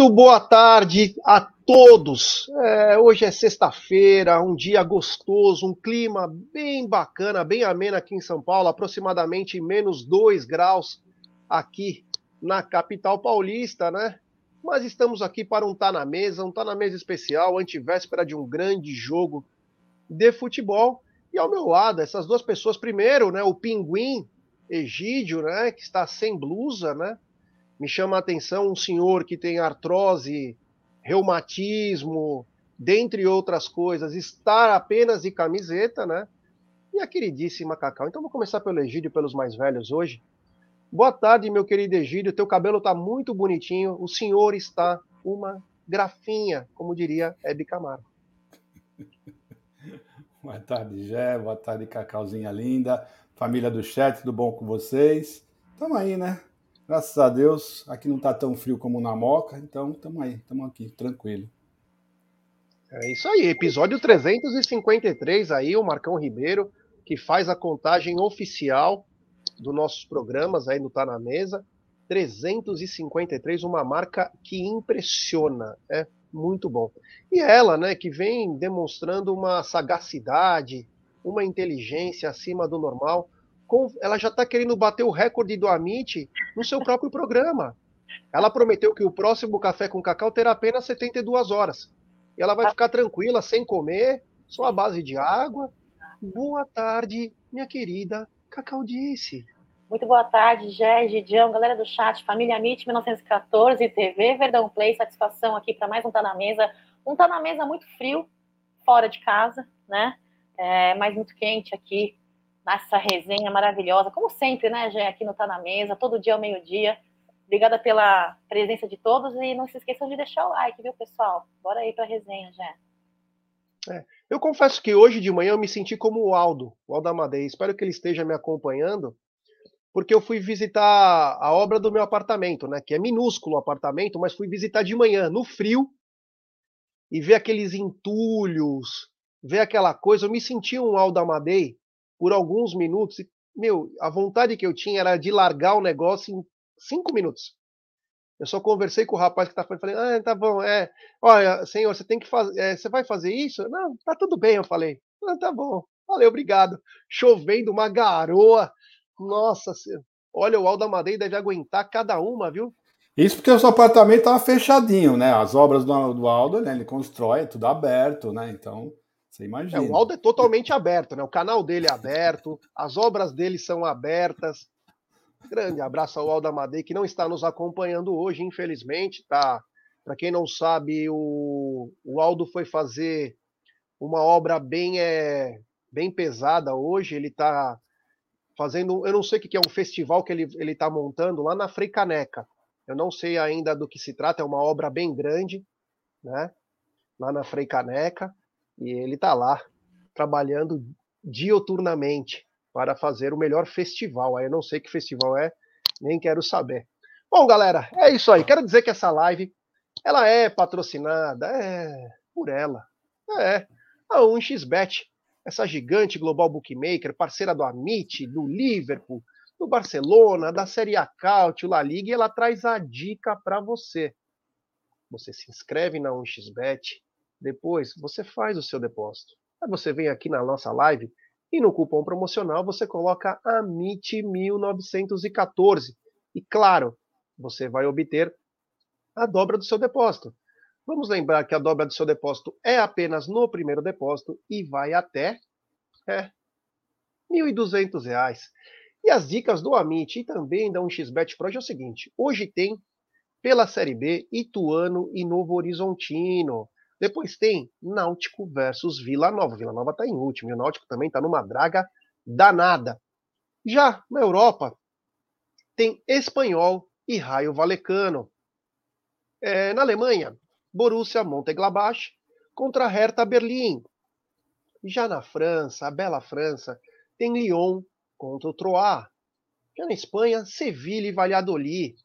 Muito boa tarde a todos. É, hoje é sexta-feira, um dia gostoso, um clima bem bacana, bem ameno aqui em São Paulo, aproximadamente menos 2 graus aqui na capital paulista, né? Mas estamos aqui para um Tá na Mesa, um Tá na Mesa especial, antivéspera de um grande jogo de futebol. E ao meu lado, essas duas pessoas, primeiro, né, o Pinguim Egídio, né, que está sem blusa, né? Me chama a atenção um senhor que tem artrose, reumatismo, dentre outras coisas, estar apenas de camiseta, né? E a queridíssima Cacau. Então vou começar pelo Egídio, pelos mais velhos hoje. Boa tarde, meu querido Egídio. Teu cabelo está muito bonitinho. O senhor está uma grafinha, como diria Hebe Camargo. Boa tarde, Gé. Boa tarde, Cacauzinha linda. Família do chat, tudo bom com vocês? Tamo aí, né? Graças a Deus, aqui não está tão frio como na Moca, então estamos aí, estamos aqui, tranquilo. É isso aí, episódio 353 aí, o Marcão Ribeiro, que faz a contagem oficial dos nossos programas aí no Tá Na Mesa. 353, uma marca que impressiona, é muito bom. E ela, né, que vem demonstrando uma sagacidade, uma inteligência acima do normal, ela já está querendo bater o recorde do Amit no seu próprio programa. Ela prometeu que o próximo Café com Cacau terá apenas 72 horas. E ela vai ficar tranquila, sem comer, só a base de água. Boa tarde, minha querida Cacau disse. Muito boa tarde, Gé, Gidião, galera do chat, família Amit 1914, TV Verdão Play, satisfação aqui para mais um Tá na Mesa. Um Tá na Mesa muito frio, fora de casa, né? É, mas muito quente aqui nessa resenha maravilhosa, como sempre, né, Gê, aqui no Tá Na Mesa, todo dia ao meio-dia. Obrigada pela presença de todos e não se esqueçam de deixar o like, viu, pessoal? Bora aí para a resenha, Gé. É, eu confesso que hoje de manhã eu me senti como o Aldo, o Aldo Amadei. Espero que ele esteja me acompanhando, porque eu fui visitar a obra do meu apartamento, né? Que é minúsculo o apartamento, mas fui visitar de manhã, no frio, e ver aqueles entulhos, ver aquela coisa. Eu me senti um Aldo Amadei por alguns minutos. E, meu, a vontade que eu tinha era de largar o negócio em cinco minutos. Eu só conversei com o rapaz que tá falando, falei, ah, tá bom, é, olha, senhor, você tem que fazer, é, você vai fazer isso? Não, tá tudo bem, eu falei. Ah, tá bom, valeu, obrigado. Chovendo, uma garoa, nossa, olha, o Aldo Amadei deve aguentar cada uma, viu? Isso porque o seu apartamento tava fechadinho, né? As obras do, do Aldo, né? Ele constrói, é tudo aberto, né? Então, você imagina. É, o Aldo é totalmente aberto, né? O canal dele é aberto, as obras dele são abertas. Grande abraço ao Aldo Amadei, que não está nos acompanhando hoje, infelizmente, tá? Para quem não sabe, o, o Aldo foi fazer uma obra bem, é, bem pesada hoje. Ele está fazendo, eu não sei o que é um festival que ele está montando lá na Frei Caneca. Eu não sei ainda do que se trata, é uma obra bem grande, né? Lá na Frei Caneca. E ele está lá trabalhando dioturnamente para fazer o melhor festival. Aí eu não sei que festival é, nem quero saber. Bom, galera, é isso aí. Quero dizer que essa live ela é patrocinada é por ela. É a 1xBet, essa gigante global bookmaker, parceira do Amit, do Liverpool, do Barcelona, da Série A Cautio, La Liga, e ela traz a dica para você. Você se inscreve na 1xBet, depois, você faz o seu depósito. Aí você vem aqui na nossa live e no cupom promocional você coloca AMIT1914. E claro, você vai obter a dobra do seu depósito. Vamos lembrar que a dobra do seu depósito é apenas no primeiro depósito e vai até é, R$ 1.200. E as dicas do Amit e também da 1xBet Pro é o seguinte: hoje tem pela Série B Ituano e Novo Horizontino. Depois tem Náutico versus Vila Nova. Vila Nova está em último e o Náutico também está numa draga danada. Já na Europa, tem Espanhol e Raio Valecano. É, na Alemanha, Borussia Mönchengladbach contra Hertha Berlim. Já na França, a bela França, tem Lyon contra o Troyes. Já na Espanha, Sevilha e Valladolid.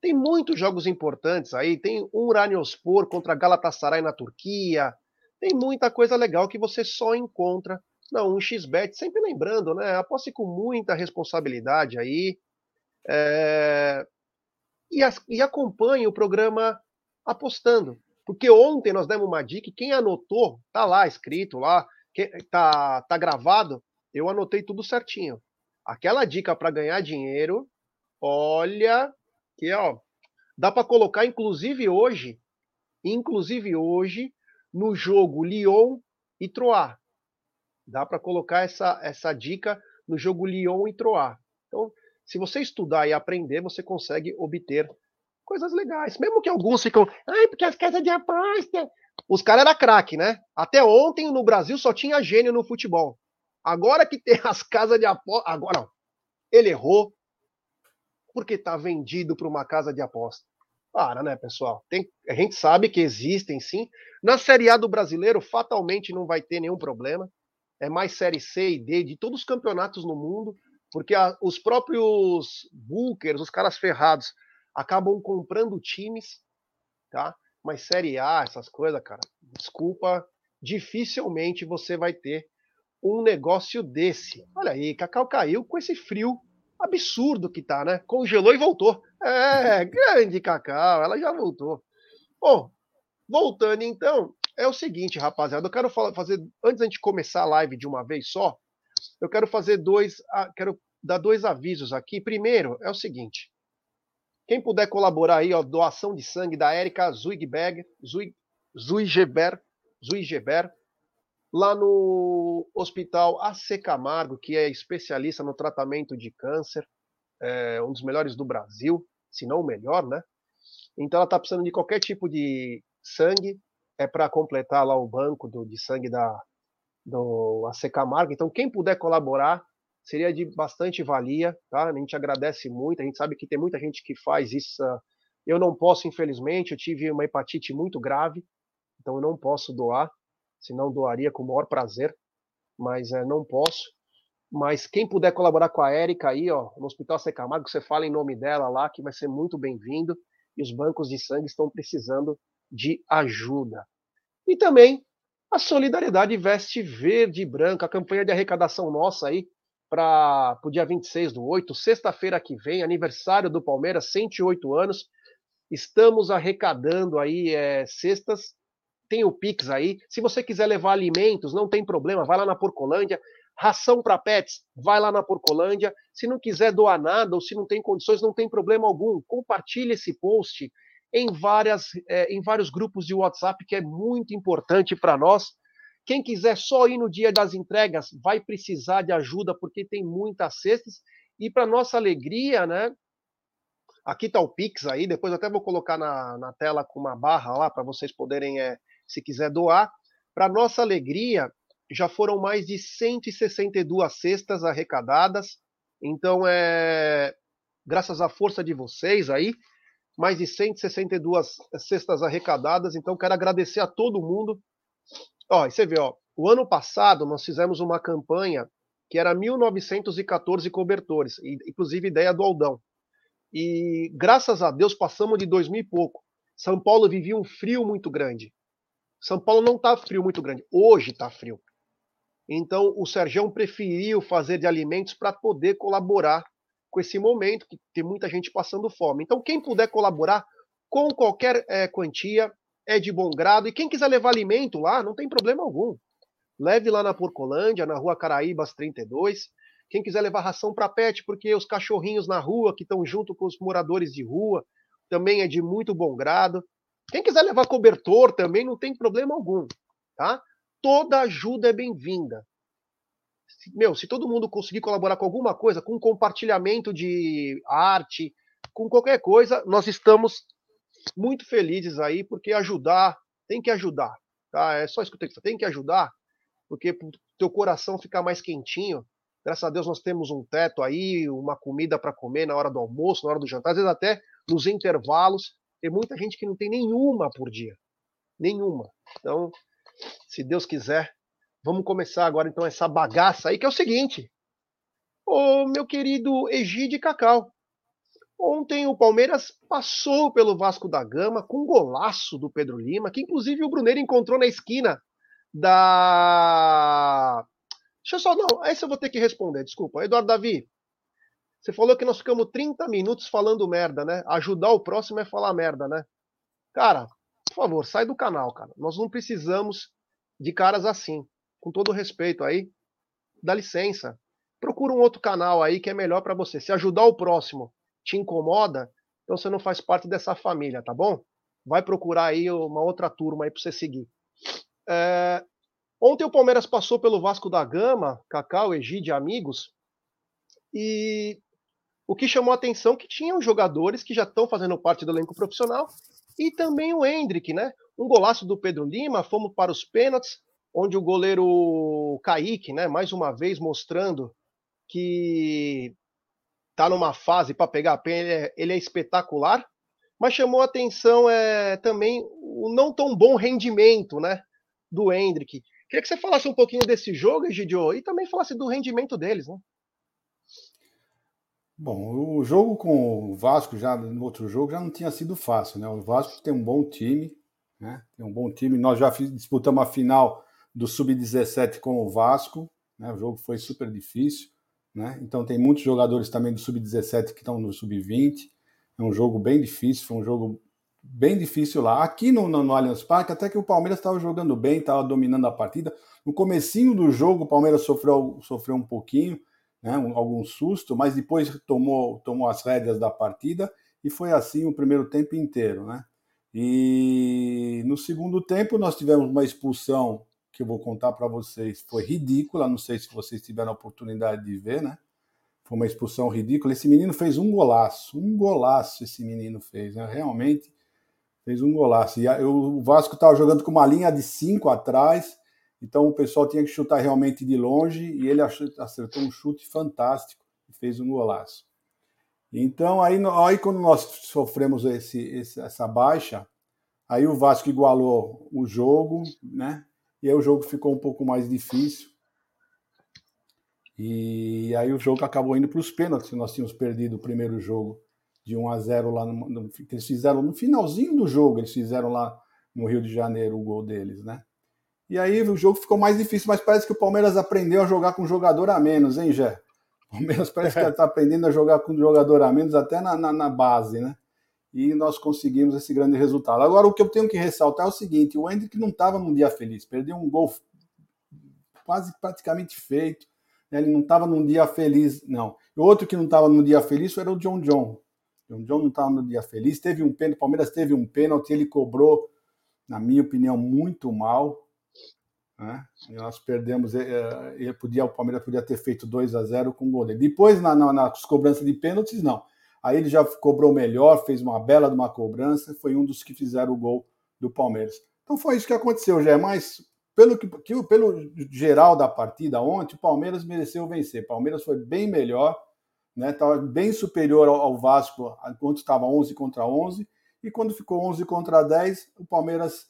Tem muitos jogos importantes aí. Tem o Uraniospor contra Galatasaray na Turquia. Tem muita coisa legal que você só encontra na 1xBet. Sempre lembrando, né? Aposte com muita responsabilidade aí. É... E, as... e acompanhe o programa apostando. Porque ontem nós demos uma dica, quem anotou, tá lá escrito lá, tá, tá gravado, eu anotei tudo certinho. Aquela dica para ganhar dinheiro, olha, ó, dá para colocar inclusive hoje, inclusive hoje no jogo Lyon e Troyes. Dá para colocar essa, essa dica no jogo Lyon e Troyes. Então, se você estudar e aprender, você consegue obter coisas legais. Mesmo que alguns ficam, ai, porque as casas de aposta. Os caras eram craque, né? Até ontem no Brasil só tinha gênio no futebol. Agora que tem as casas de aposta. Agora, não. Ele errou porque está vendido para uma casa de aposta. Para, né, pessoal? Tem, a gente sabe que existem sim. Na Série A do brasileiro, fatalmente não vai ter nenhum problema. É mais Série C e D de todos os campeonatos no mundo, porque a, os próprios bookers, os caras ferrados, acabam comprando times, tá? Mas Série A, essas coisas, cara, desculpa, dificilmente você vai ter um negócio desse. Olha aí, Cacau caiu com esse frio absurdo que tá, né? Congelou e voltou. É, grande Cacau, ela já voltou. Bom, voltando então, é o seguinte, rapaziada, eu quero fazer, antes da gente começar a live de uma vez só, eu quero fazer dois, quero dar dois avisos aqui. Primeiro, é o seguinte, quem puder colaborar aí, ó, doação de sangue da Érica Zuigberg, Zuig, Zuigeber, Zuigeber, lá no Hospital AC Camargo, que é especialista no tratamento de câncer, é um dos melhores do Brasil, se não o melhor, né? Então ela está precisando de qualquer tipo de sangue, é para completar lá o banco do, de sangue da, do AC Camargo. Então quem puder colaborar seria de bastante valia, tá? A gente agradece muito, a gente sabe que tem muita gente que faz isso. Eu não posso, infelizmente, eu tive uma hepatite muito grave, então eu não posso doar se não doaria com o maior prazer, mas é, não posso. Mas quem puder colaborar com a Érica aí, ó, no Hospital Secamargo, você fala em nome dela lá, que vai ser muito bem-vindo. E os bancos de sangue estão precisando de ajuda. E também a Solidariedade Veste Verde e Branca, a campanha de arrecadação nossa aí para o dia 26 do 8, sexta-feira que vem, aniversário do Palmeiras, 108 anos. Estamos arrecadando aí é, cestas tem o Pix aí. Se você quiser levar alimentos, não tem problema, vai lá na Porcolândia. Ração para pets, vai lá na Porcolândia. Se não quiser doar nada ou se não tem condições, não tem problema algum. Compartilhe esse post em, várias, é, em vários grupos de WhatsApp, que é muito importante para nós. Quem quiser só ir no dia das entregas vai precisar de ajuda, porque tem muitas cestas. E para nossa alegria, né? Aqui está o Pix aí, depois até vou colocar na, na tela com uma barra lá para vocês poderem é, se quiser doar. Para nossa alegria, já foram mais de 162 cestas arrecadadas. Então, é graças à força de vocês aí, mais de 162 cestas arrecadadas. Então, quero agradecer a todo mundo. Ó, e você vê, ó, o ano passado nós fizemos uma campanha que era 1914 cobertores, inclusive ideia do Aldão. E graças a Deus passamos de 2 mil e pouco. São Paulo vivia um frio muito grande. São Paulo não está frio muito grande. Hoje está frio. Então o Sergião preferiu fazer de alimentos para poder colaborar com esse momento, que tem muita gente passando fome. Então, quem puder colaborar com qualquer é, quantia é de bom grado. E quem quiser levar alimento lá, não tem problema algum. Leve lá na Porcolândia, na rua Caraíbas 32. Quem quiser levar ração para pet, porque os cachorrinhos na rua, que estão junto com os moradores de rua, também é de muito bom grado. Quem quiser levar cobertor também não tem problema algum, tá? Toda ajuda é bem-vinda. Meu, se todo mundo conseguir colaborar com alguma coisa, com compartilhamento de arte, com qualquer coisa, nós estamos muito felizes aí, porque ajudar, tem que ajudar, tá? É só isso que eu tenho que tem que ajudar, porque o teu coração ficar mais quentinho. Graças a Deus nós temos um teto aí, uma comida para comer na hora do almoço, na hora do jantar, às vezes até nos intervalos. Tem muita gente que não tem nenhuma por dia. Nenhuma. Então, se Deus quiser, vamos começar agora então essa bagaça aí, que é o seguinte. Ô, meu querido Egide Cacau. Ontem o Palmeiras passou pelo Vasco da Gama com um golaço do Pedro Lima, que inclusive o Bruneiro encontrou na esquina da. Deixa eu só. Não, esse eu vou ter que responder, desculpa. Eduardo Davi, você falou que nós ficamos 30 minutos falando merda, né? Ajudar o próximo é falar merda, né? Cara, favor, sai do canal, cara. Nós não precisamos de caras assim. Com todo respeito aí, dá licença. Procura um outro canal aí que é melhor para você. Se ajudar o próximo te incomoda, então você não faz parte dessa família, tá bom? Vai procurar aí uma outra turma aí para você seguir. É... Ontem o Palmeiras passou pelo Vasco da Gama, Cacau, Egide, amigos, e o que chamou a atenção que tinham jogadores que já estão fazendo parte do elenco profissional e também o Hendrick, né? Um golaço do Pedro Lima, fomos para os pênaltis, onde o goleiro Kaique, né, mais uma vez mostrando que está numa fase para pegar a pena, ele é, ele é, espetacular, mas chamou atenção é, também o não tão bom rendimento né, do Hendrick. Queria que você falasse um pouquinho desse jogo, Egidio, e também falasse do rendimento deles, né? Bom, o jogo com o Vasco, já no outro jogo, já não tinha sido fácil, né? O Vasco tem um bom time, né? Tem um bom time. Nós já disputamos a final do Sub-17 com o Vasco, né? O jogo foi super difícil, né? Então tem muitos jogadores também do Sub-17 que estão no Sub-20. É um jogo bem difícil, foi um jogo bem difícil lá. Aqui no, no, no Allianz Parque, até que o Palmeiras estava jogando bem, estava dominando a partida. No comecinho do jogo, o Palmeiras sofreu, sofreu um pouquinho, né, um, algum susto, mas depois tomou, tomou as rédeas da partida e foi assim o primeiro tempo inteiro, né? E no segundo tempo nós tivemos uma expulsão que eu vou contar para vocês, foi ridícula, não sei se vocês tiveram a oportunidade de ver, né? Foi uma expulsão ridícula. Esse menino fez um golaço, um golaço esse menino fez, né? Realmente fez um golaço. E o Vasco estava jogando com uma linha de cinco atrás, então o pessoal tinha que chutar realmente de longe e ele acertou um chute fantástico e fez um golaço. Então aí, aí quando nós sofremos esse, esse, essa baixa, aí o Vasco igualou o jogo, né? E aí o jogo ficou um pouco mais difícil. E aí o jogo acabou indo para os pênaltis. Nós tínhamos perdido o primeiro jogo de 1 a 0 lá no, no, eles fizeram no finalzinho do jogo, eles fizeram lá no Rio de Janeiro o gol deles, né? E aí o jogo ficou mais difícil, mas parece que o Palmeiras aprendeu a jogar com um jogador a menos, hein, Jé? O Palmeiras parece que está aprendendo a jogar com um jogador a menos até na, na, na, base, né? E nós conseguimos esse grande resultado. Agora, o que eu tenho que ressaltar é o seguinte: o Hendrick não estava num dia feliz, perdeu um gol quase praticamente feito. Né? Ele não estava num dia feliz, não. E outro que não estava num dia feliz era o John John. O John não estava no dia feliz. Teve um pênalti, o Palmeiras teve um pênalti, ele cobrou, na minha opinião, muito mal. Né? E nós perdemos, é, é, ele podia, o Palmeiras podia ter feito 2 a 0 com o gol dele. Depois, na, na, nas cobranças de pênaltis, não. Aí ele já cobrou melhor, fez uma bela de uma cobrança, foi um dos que fizeram o gol do Palmeiras. Então foi isso que aconteceu, já. Mas pelo, que, pelo geral da partida ontem, o Palmeiras mereceu vencer. O Palmeiras foi bem melhor, né? Estava bem superior ao, ao Vasco, enquanto estava 11 contra 11. E quando ficou 11 contra 10, o Palmeiras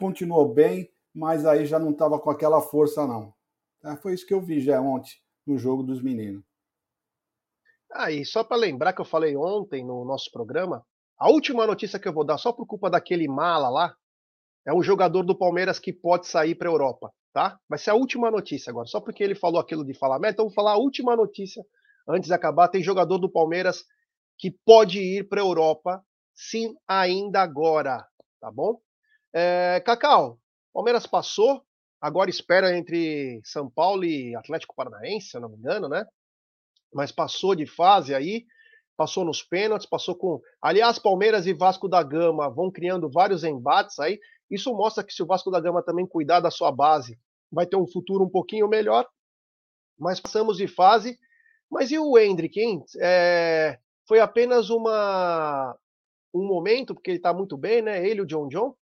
continuou bem, mas aí já não estava com aquela força, não. É, foi isso que eu vi já ontem no jogo dos meninos. Ah, e só para lembrar que eu falei ontem no nosso programa, a última notícia que eu vou dar, só por culpa daquele mala lá, é um jogador do Palmeiras que pode sair para a Europa, tá? Vai ser a última notícia agora, só porque ele falou aquilo de falar, então vou falar a última notícia antes de acabar. Tem jogador do Palmeiras que pode ir para a Europa, sim, ainda agora, tá bom? É, Cacau, Palmeiras passou, agora espera entre São Paulo e Atlético Paranaense, se não me engano, né? Mas passou de fase aí, passou nos pênaltis, passou com. Aliás, Palmeiras e Vasco da Gama vão criando vários embates aí. Isso mostra que se o Vasco da Gama também cuidar da sua base, vai ter um futuro um pouquinho melhor. Mas passamos de fase. Mas e o Hendrick, hein? É... Foi apenas uma um momento, porque ele está muito bem, né? Ele o John John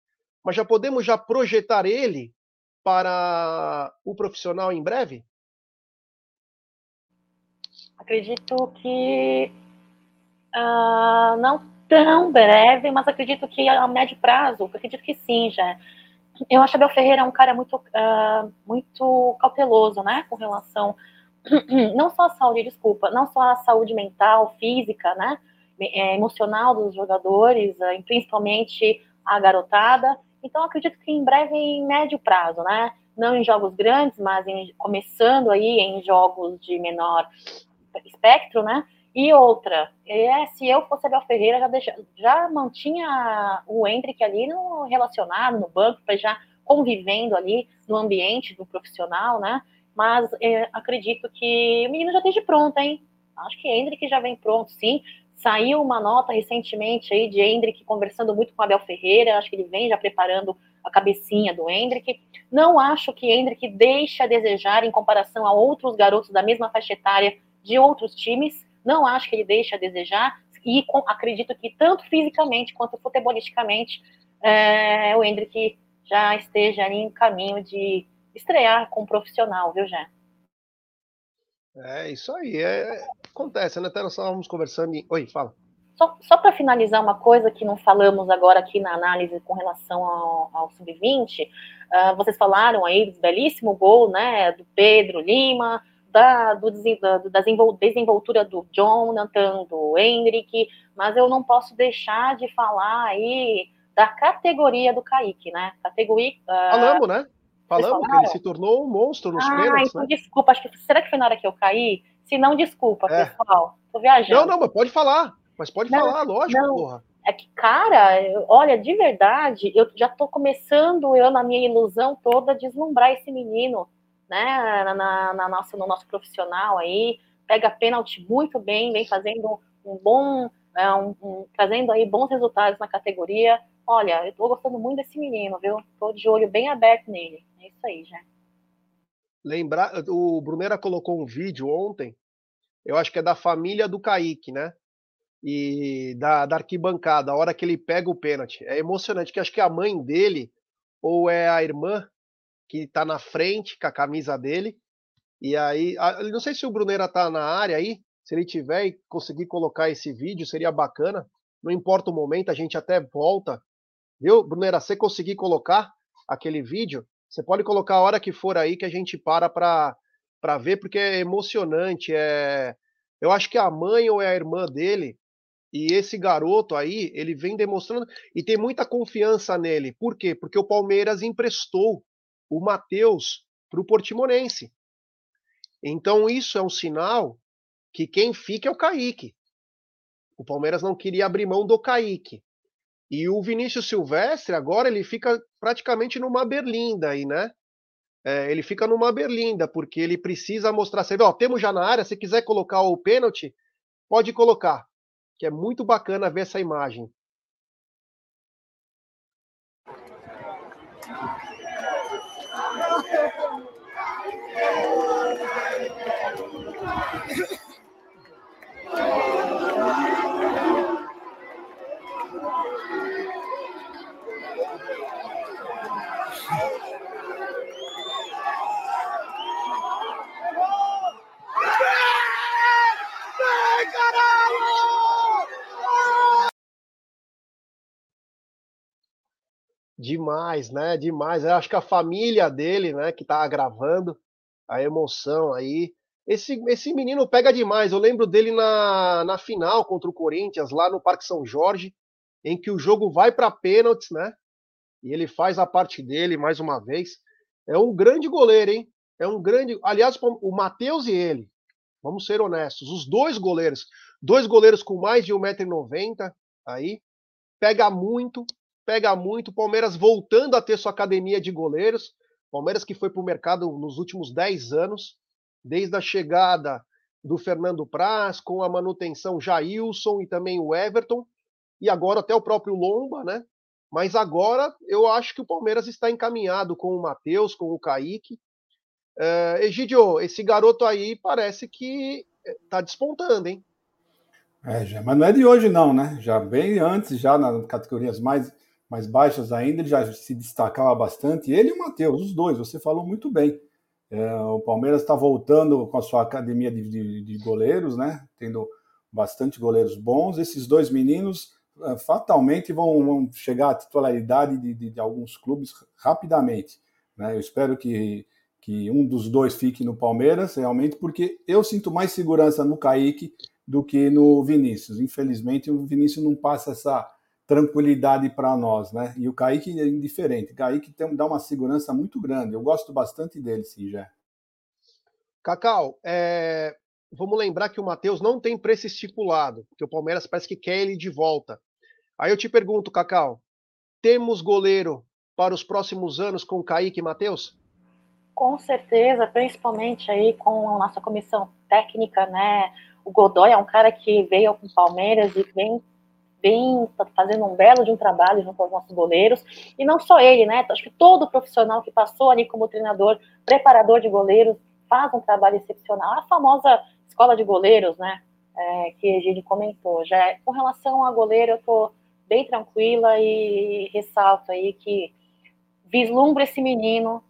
mas já podemos já projetar ele para o profissional em breve? Acredito que uh, não tão breve, mas acredito que a médio prazo, acredito que sim, já. Eu acho que Abel Ferreira é um cara muito, uh, muito cauteloso, né, com relação não só à saúde, desculpa, não só à saúde mental, física, né, é, emocional dos jogadores, uh, principalmente a garotada, então, acredito que em breve, em médio prazo, né? Não em jogos grandes, mas em, começando aí em jogos de menor espectro, né? E outra, é, se eu fosse Abel Ferreira, já, deixa, já mantinha o Hendrick ali no relacionado, no banco, para já convivendo ali no ambiente do profissional, né? Mas é, acredito que o menino já esteja pronto, hein? Acho que Hendrick já vem pronto, sim. Saiu uma nota recentemente aí de Hendrick conversando muito com Abel Ferreira, acho que ele vem já preparando a cabecinha do Hendrick. Não acho que Hendrick deixe a desejar em comparação a outros garotos da mesma faixa etária de outros times. Não acho que ele deixe a desejar e com, acredito que tanto fisicamente quanto futebolisticamente é, o Hendrick já esteja ali em caminho de estrear com um profissional, viu, Jé? É, isso aí. É, acontece, né? Até nós estávamos conversando. Oi, fala. Só, só para finalizar uma coisa que não falamos agora aqui na análise com relação ao, ao Sub-20, uh, ah, vocês falaram aí do belíssimo gol, né, do Pedro Lima, da, do, da, da desenvoltura do Jonathan, do Henrique, mas eu não posso deixar de falar aí da categoria do Kaique, né? Categoria. Uh, Falamos, né? Falamos que ele se tornou um monstro nos ah, pênaltis. Então, né? desculpa, acho que será que foi na hora que eu caí? Se não, desculpa, é. pessoal. Tô viajando. Não, não, mas pode falar. Mas pode não, falar, lógico, não. porra. É que, cara, olha, de verdade, eu já tô começando, eu, na minha ilusão toda, deslumbrar esse menino, né, na, na, na nossa, no nosso profissional aí, pega pênalti muito bem, vem fazendo um bom, é, um, um, trazendo aí bons resultados na categoria. Olha, eu tô gostando muito desse menino, viu? Tô de olho bem aberto nele. É isso aí, já. Lembrar, o Brunera colocou um vídeo ontem, eu acho que é da família do Kaique, né? E da, da arquibancada, a hora que ele pega o pênalti. É emocionante, que acho que a mãe dele, ou é a irmã, que tá na frente com a camisa dele. E aí, não sei se o Brunera tá na área aí, se ele tiver e conseguir colocar esse vídeo, seria bacana. Não importa o momento, a gente até volta. Viu, Brunera? Se conseguir colocar aquele vídeo, você pode colocar a hora que for aí que a gente para para ver, porque é emocionante. É... Eu acho que a mãe ou é a irmã dele, e esse garoto aí, ele vem demonstrando e tem muita confiança nele. Por quê? Porque o Palmeiras emprestou o Matheus para o Portimonense. Então isso é um sinal que quem fica é o Kaique. O Palmeiras não queria abrir mão do Kaique. E o Vinícius Silvestre, agora, ele fica praticamente numa berlinda aí, né? É, ele fica numa berlinda, porque ele precisa mostrar. Vê, ó, temos já na área, se quiser colocar o pênalti, pode colocar. Que é muito bacana ver essa imagem. Demais, né? Demais. Eu acho que a família dele, né, que tá agravando a emoção aí. Esse, esse menino pega demais. Eu lembro dele na, na final contra o Corinthians, lá no Parque São Jorge, em que o jogo vai para pênaltis, né? E ele faz a parte dele mais uma vez. É um grande goleiro, hein? É um grande. Aliás, o Matheus e ele, vamos ser honestos, os dois goleiros, dois goleiros com mais de 1,90m aí, pega muito, pega muito. Palmeiras voltando a ter sua academia de goleiros. Palmeiras que foi para o mercado nos últimos 10 anos, desde a chegada do Fernando Praz, com a manutenção Jailson e também o Everton, e agora até o próprio Lomba, né? Mas agora eu acho que o Palmeiras está encaminhado com o Matheus, com o Kaique. Uh, Egidio, esse garoto aí parece que está despontando, hein? É, já, mas não é de hoje, não, né? Já bem antes, já nas categorias mais mais baixas ainda, ele já se destacava bastante. Ele e o Matheus, os dois, você falou muito bem. É, o Palmeiras está voltando com a sua academia de, de, de, goleiros, né? Tendo bastante goleiros bons. Esses dois meninos é, fatalmente vão, vão, chegar à titularidade de, de, alguns clubes rapidamente. Né? Eu espero que, que um dos dois fique no Palmeiras, realmente, porque eu sinto mais segurança no Kaique do que no Vinícius. Infelizmente, o Vinícius não passa essa tranquilidade para nós, né? E o Kaique é indiferente. O Kaique tem, dá uma segurança muito grande. Eu gosto bastante dele, sim, já. Cacau, é... vamos lembrar que o Matheus não tem preço estipulado, porque o Palmeiras parece que quer ele de volta. Aí eu te pergunto, Cacau, temos goleiro para os próximos anos com Kaique e Matheus? Com certeza, principalmente aí com a nossa comissão técnica, né? O Godoy é um cara que veio com o Palmeiras e vem, vem fazendo um belo de um trabalho junto aos nossos goleiros. E não só ele, né? Acho que todo profissional que passou ali como treinador, preparador de goleiros, faz um trabalho excepcional. A famosa escola de goleiros, né? É, que a gente comentou. Já com relação a goleiro, eu tô bem tranquila e ressalto aí que vislumbro esse menino,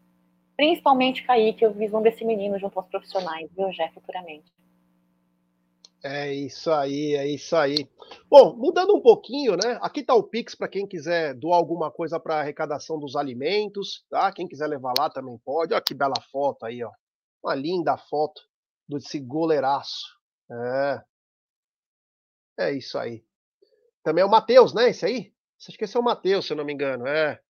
principalmente Kaique, eu vislumbro esse menino junto aos profissionais, viu, Jé, futuramente. É isso aí, é isso aí. Bom, mudando um pouquinho, né? Aqui tá o Pix para quem quiser doar alguma coisa para arrecadação dos alimentos, tá? Quem quiser levar lá também pode. Olha que bela foto aí, ó. Uma linda foto desse goleiraço. É. É isso aí. Também é o Matheus, né? Esse aí? Acho que esse é o Matheus, se eu não me engano. É.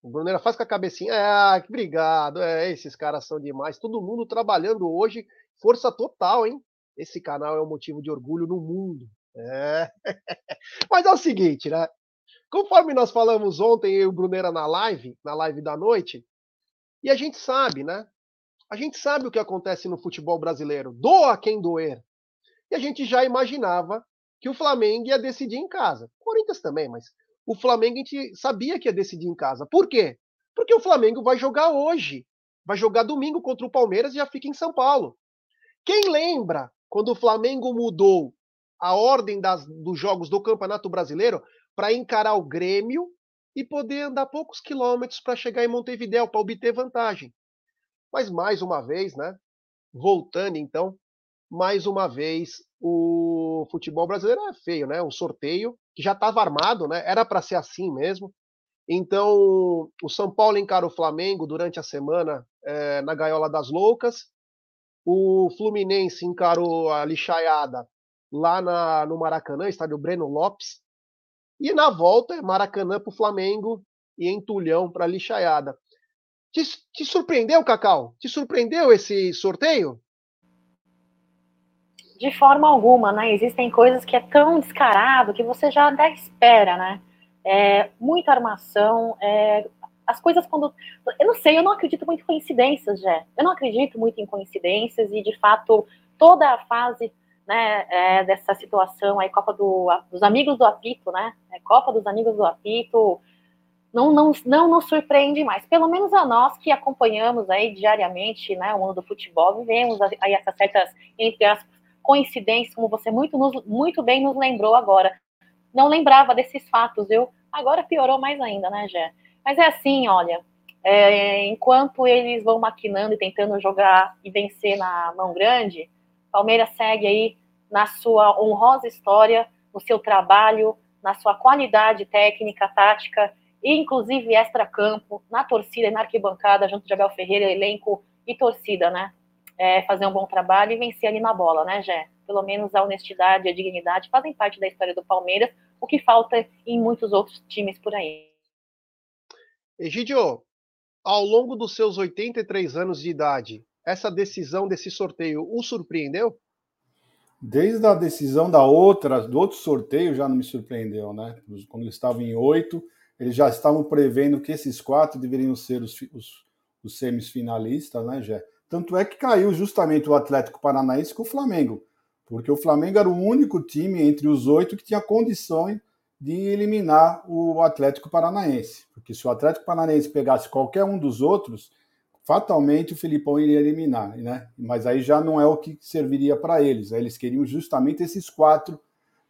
O Brunera faz com a cabecinha. É, obrigado. É, esses caras são demais. Todo mundo trabalhando hoje. Força total, hein? Esse canal é um motivo de orgulho no mundo. É. Mas é o seguinte, né? Conforme nós falamos ontem, eu e o Brunera na live, na live da noite, e a gente sabe, né? A gente sabe o que acontece no futebol brasileiro. Doa quem doer. E a gente já imaginava que o Flamengo ia decidir em casa. Corinthians também, mas o Flamengo a gente sabia que ia decidir em casa. Por quê? Porque o Flamengo vai jogar hoje. Vai jogar domingo contra o Palmeiras e já fica em São Paulo. Quem lembra quando o Flamengo mudou a ordem das, dos jogos do Campeonato Brasileiro para encarar o Grêmio e poder andar poucos quilômetros para chegar em Montevidéu para obter vantagem. Mas mais uma vez, né? Voltando então, mais uma vez o futebol brasileiro é feio, né? Um sorteio que já estava armado, né? Era para ser assim mesmo. Então, o São Paulo encara o Flamengo durante a semana é, na Gaiola das Loucas. O Fluminense encarou a lixaiada lá na, no Maracanã, estádio Breno Lopes. E na volta, Maracanã para o Flamengo e entulhão para a lixaiada. Te, te surpreendeu, Cacau? Te surpreendeu esse sorteio? De forma alguma, né? Existem coisas que é tão descarado que você já até espera, né? É, muita armação, é, as coisas quando. Eu não sei, eu não acredito muito em coincidências, Jé. Eu não acredito muito em coincidências e, de fato, toda a fase né, é, dessa situação aí, Copa do, dos Amigos do Apito, né? É, Copa dos Amigos do Apito, não, não, não nos surpreende mais. Pelo menos a nós que acompanhamos aí diariamente né, o mundo do futebol, vivemos aí essas certas, entre as coincidências, como você muito, nos, muito bem nos lembrou agora. Não lembrava desses fatos, eu agora piorou mais ainda, né, Jé? Mas é assim, olha, é, enquanto eles vão maquinando e tentando jogar e vencer na mão grande, Palmeiras segue aí na sua honrosa história, no seu trabalho, na sua qualidade técnica, tática e inclusive extra-campo, na torcida e na arquibancada, junto de Abel Ferreira, elenco e torcida, né? É, fazer um bom trabalho e vencer ali na bola, né, Jé? Pelo menos a honestidade e a dignidade fazem parte da história do Palmeiras, o que falta em muitos outros times por aí. Egidio, ao longo dos seus 83 anos de idade, essa decisão desse sorteio o surpreendeu? Desde a decisão da outra, do outro sorteio já não me surpreendeu, né? Quando eles estavam em oito, eles já estavam prevendo que esses quatro deveriam ser os, os, os semifinalistas, né, Jé? Tanto é que caiu justamente o Atlético Paranaense com o Flamengo, porque o Flamengo era o único time entre os oito que tinha condições de eliminar o Atlético Paranaense. Porque se o Atlético Paranaense pegasse qualquer um dos outros, fatalmente o Filipão iria eliminar, né? Mas aí já não é o que serviria para eles. Eles queriam justamente esses quatro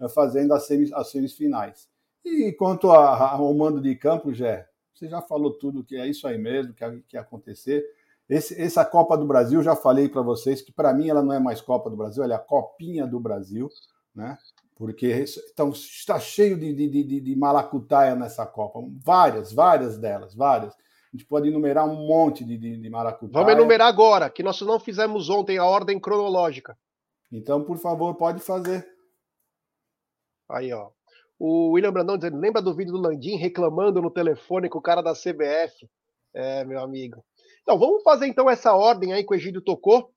eh, fazendo as, semis, as semifinais. E quanto ao mando de campo, Jé, você já falou tudo que é isso aí mesmo, que, que ia acontecer. Esse, essa Copa do Brasil, já falei para vocês que para mim ela não é mais Copa do Brasil, ela é a Copinha do Brasil, né? Porque então, está cheio de, de, de, de maracutaia nessa Copa. Várias, várias delas, várias. A gente pode enumerar um monte de, de, de maracutaia. Vamos enumerar agora, que nós não fizemos ontem a ordem cronológica. Então, por favor, pode fazer. Aí, ó. O William Brandão dizendo: lembra do vídeo do Landim reclamando no telefone com o cara da CBF? É, meu amigo. Então, vamos fazer então essa ordem aí que o Egídio tocou.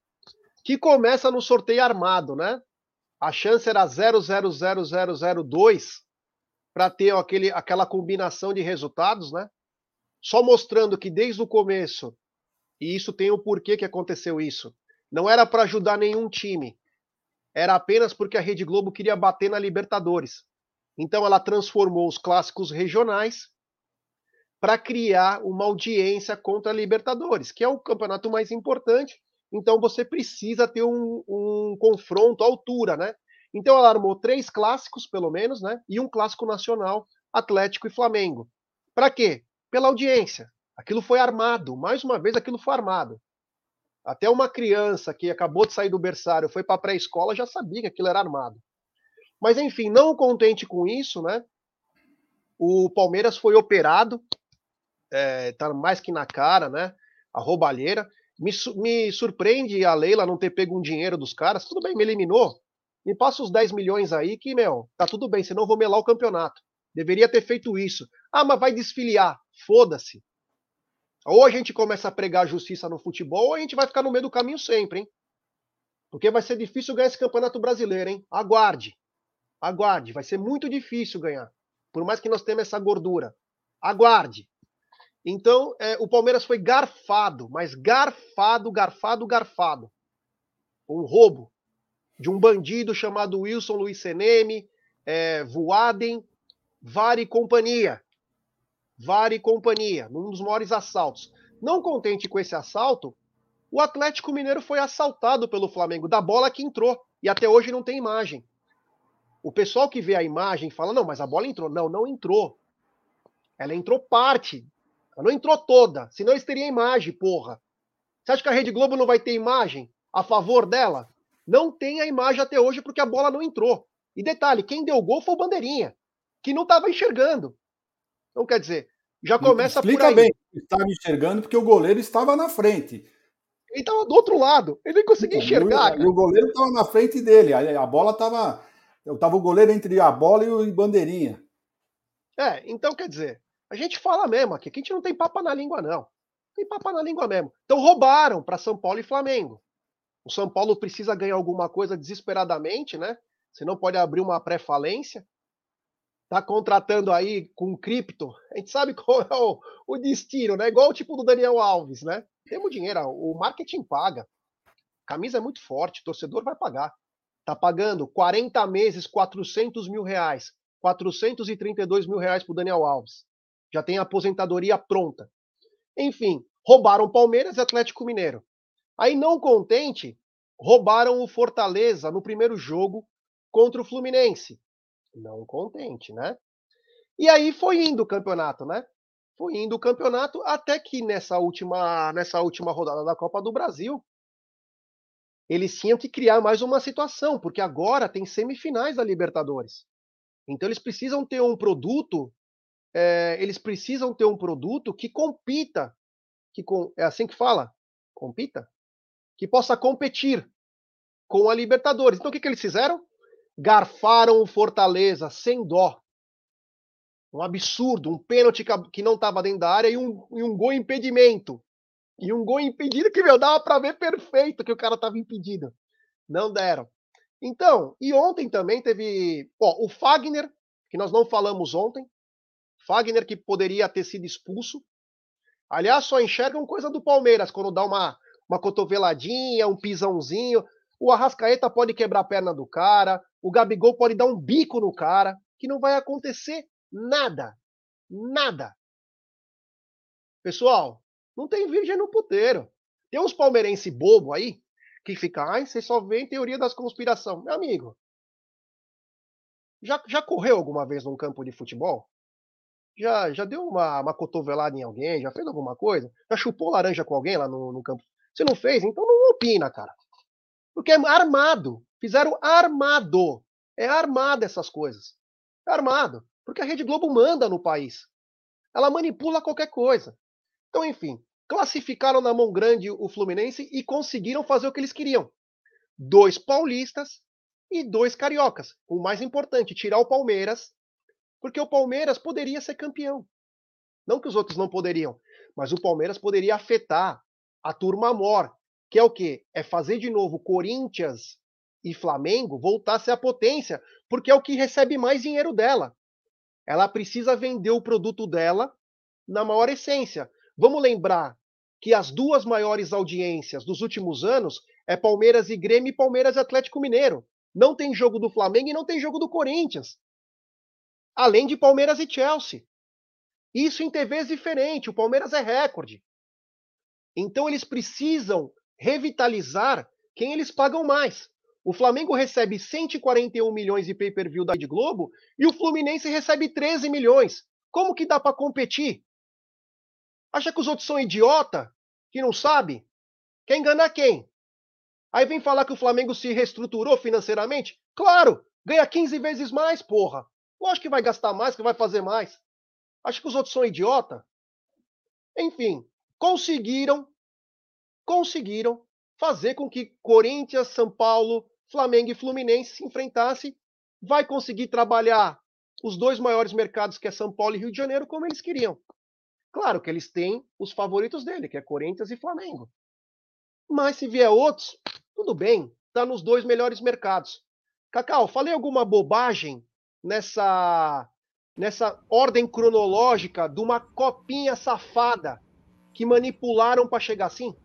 que começa no sorteio armado, né? A chance era 000002 para ter aquele, aquela combinação de resultados, né? Só mostrando que desde o começo, e isso tem o porquê que aconteceu isso, não era para ajudar nenhum time, era apenas porque a Rede Globo queria bater na Libertadores. Então ela transformou os clássicos regionais para criar uma audiência contra a Libertadores, que é o campeonato mais importante. Então você precisa ter um, um confronto à altura, né? Então ela armou três clássicos, pelo menos, né? E um clássico nacional, Atlético e Flamengo. Para quê? Pela audiência. Aquilo foi armado, mais uma vez aquilo foi armado. Até uma criança que acabou de sair do berçário, foi para pré-escola, já sabia que aquilo era armado. Mas enfim, não contente com isso, né? O Palmeiras foi operado, é, tá mais que na cara, né? A roubalheira. Me, me surpreende a Leila não ter pego um dinheiro dos caras. Tudo bem, me eliminou. Me passa os 10 milhões aí que, meu, tá tudo bem, senão eu vou melar o campeonato. Deveria ter feito isso. Ah, mas vai desfiliar. Foda-se. Ou a gente começa a pregar justiça no futebol, ou a gente vai ficar no meio do caminho sempre, hein? Porque vai ser difícil ganhar esse campeonato brasileiro, hein? Aguarde. Aguarde. Vai ser muito difícil ganhar. Por mais que nós tenhamos essa gordura. Aguarde. Então, é, o Palmeiras foi garfado, mas garfado, garfado, garfado. Um roubo de um bandido chamado Wilson Luiz Seneme, é, Voaden, Vare e companhia. Vare e companhia, num dos maiores assaltos. Não contente com esse assalto, o Atlético Mineiro foi assaltado pelo Flamengo, da bola que entrou, e até hoje não tem imagem. O pessoal que vê a imagem fala: não, mas a bola entrou. Não, não entrou. Ela entrou parte. Ela não entrou toda. Senão eles teriam imagem, porra. Você acha que a Rede Globo não vai ter imagem a favor dela? Não tem a imagem até hoje porque a bola não entrou. E detalhe: quem deu o gol foi o Bandeirinha, que não estava enxergando. Então, quer dizer, já começa Explica por aí. bem, estava enxergando porque o goleiro estava na frente. Ele estava do outro lado, ele nem conseguia enxergar. E o, goleiro estava na frente dele, a, a bola estava. Estava o goleiro entre a bola e o bandeirinha. É, então quer dizer, a gente fala mesmo aqui, que a gente não tem papa na língua, não. Tem papa na língua mesmo. Então roubaram para São Paulo e Flamengo. O São Paulo precisa ganhar alguma coisa desesperadamente, né? Senão pode abrir uma pré-falência tá contratando aí com cripto, a gente sabe qual é o, o, destino, né? Igual o tipo do Daniel Alves, né? Temos dinheiro, o marketing paga. Camisa é muito forte, torcedor vai pagar. Tá pagando 40 meses, 400 mil reais. 432 mil reais pro Daniel Alves. Já tem a aposentadoria pronta. Enfim, roubaram Palmeiras e Atlético Mineiro. Aí, não contente, roubaram o Fortaleza no primeiro jogo contra o Fluminense não contente, né? E aí foi indo o campeonato, né? Foi indo o campeonato até que nessa última, nessa última rodada da Copa do Brasil, eles tinham que criar mais uma situação, porque agora tem semifinais da Libertadores. Então eles precisam ter um produto, é, eles precisam ter um produto que compita, que com, é assim que fala, compita, que possa competir com a Libertadores. Então o que, que eles fizeram? garfaram o Fortaleza sem dó. Um absurdo, um pênalti que não estava dentro da área e um, e um gol impedimento. E um gol impedido que, meu, dava para ver perfeito que o cara estava impedido. Não deram. Então, e ontem também teve. Ó, o Fagner, que nós não falamos ontem. Fagner que poderia ter sido expulso. Aliás, só enxergam coisa do Palmeiras, quando dá uma, uma cotoveladinha, um pisãozinho. O Arrascaeta pode quebrar a perna do cara, o Gabigol pode dar um bico no cara, que não vai acontecer nada. Nada. Pessoal, não tem virgem no puteiro. Tem uns palmeirense bobo aí que fica, ai, você só vê em teoria das conspiração. Meu amigo, já, já correu alguma vez num campo de futebol? Já, já deu uma, uma cotovelada em alguém? Já fez alguma coisa? Já chupou laranja com alguém lá no, no campo? Você não fez? Então não opina, cara. Porque é armado. Fizeram armado. É armado essas coisas. É armado. Porque a Rede Globo manda no país. Ela manipula qualquer coisa. Então, enfim, classificaram na mão grande o Fluminense e conseguiram fazer o que eles queriam. Dois paulistas e dois cariocas. O mais importante, tirar o Palmeiras, porque o Palmeiras poderia ser campeão. Não que os outros não poderiam, mas o Palmeiras poderia afetar a turma mor, que é o quê? É fazer de novo Corinthians e Flamengo voltar a ser a potência, porque é o que recebe mais dinheiro dela. Ela precisa vender o produto dela na maior essência. Vamos lembrar que as duas maiores audiências dos últimos anos é Palmeiras e Grêmio e Palmeiras e Atlético Mineiro. Não tem jogo do Flamengo e não tem jogo do Corinthians. Além de Palmeiras e Chelsea. Isso em TVs diferente, o Palmeiras é recorde. Então eles precisam revitalizar quem eles pagam mais. O Flamengo recebe 141 milhões de pay-per-view da Rede Globo e o Fluminense recebe 13 milhões. Como que dá para competir? Acha que os outros são idiota? Que não sabe? Quer enganar quem? Aí vem falar que o Flamengo se reestruturou financeiramente? Claro, ganha 15 vezes mais, porra. Lógico que vai gastar mais, que vai fazer mais. Acha que os outros são idiota? Enfim, conseguiram conseguiram fazer com que Corinthians, São Paulo, Flamengo e Fluminense se enfrentassem, vai conseguir trabalhar os dois maiores mercados, que é São Paulo e Rio de Janeiro, como eles queriam. Claro que eles têm os favoritos dele, que é Corinthians e Flamengo. Mas se vier outros, tudo bem, está nos dois melhores mercados. Cacau, falei alguma bobagem nessa nessa ordem cronológica de uma copinha safada que manipularam para chegar assim?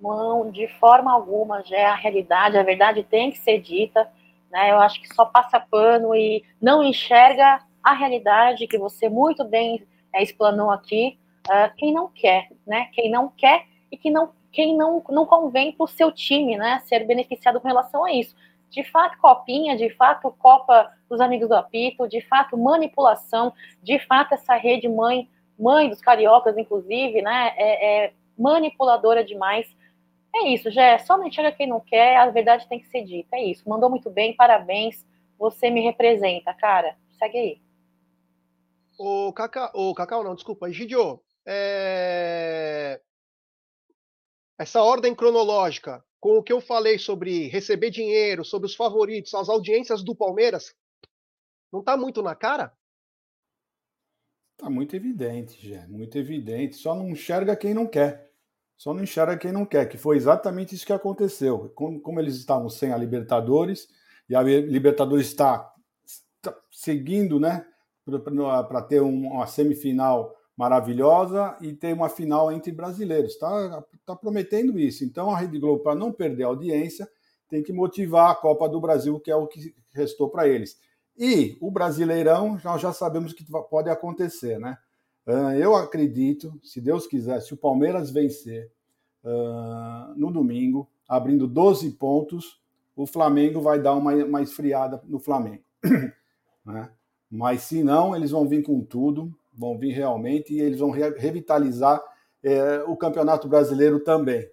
Não, de forma alguma, já é a realidade, a verdade tem que ser dita, né? Eu acho que só passa pano e não enxerga a realidade que você muito bem é, explanou aqui, uh, quem não quer, né? Quem não quer e que não, quem não, não convém para o seu time, né? Ser beneficiado com relação a isso. De fato, copinha, de fato, Copa dos Amigos do Apito, de fato, manipulação, de fato, essa rede mãe, mãe dos cariocas, inclusive, né? É, é manipuladora demais é isso, Jé. Só enxerga quem não quer, a verdade tem que ser dita. É isso. Mandou muito bem, parabéns. Você me representa, cara. Segue aí. O Cacau, o Cacau não, desculpa. Gidio, é... essa ordem cronológica, com o que eu falei sobre receber dinheiro, sobre os favoritos, as audiências do Palmeiras, não tá muito na cara? Tá muito evidente, Jé. Muito evidente. Só não enxerga quem não quer. Só não enxerga quem não quer, que foi exatamente isso que aconteceu. Como, como eles estavam sem a Libertadores, e a Libertadores está, está seguindo, né, para ter uma semifinal maravilhosa e ter uma final entre brasileiros. Está tá prometendo isso. Então a Rede Globo, para não perder a audiência, tem que motivar a Copa do Brasil, que é o que restou para eles. E o Brasileirão, nós já sabemos que pode acontecer, né? Eu acredito, se Deus quiser, se o Palmeiras vencer no domingo, abrindo 12 pontos, o Flamengo vai dar uma, uma esfriada no Flamengo. né? Mas se não, eles vão vir com tudo, vão vir realmente e eles vão re revitalizar é, o Campeonato Brasileiro também,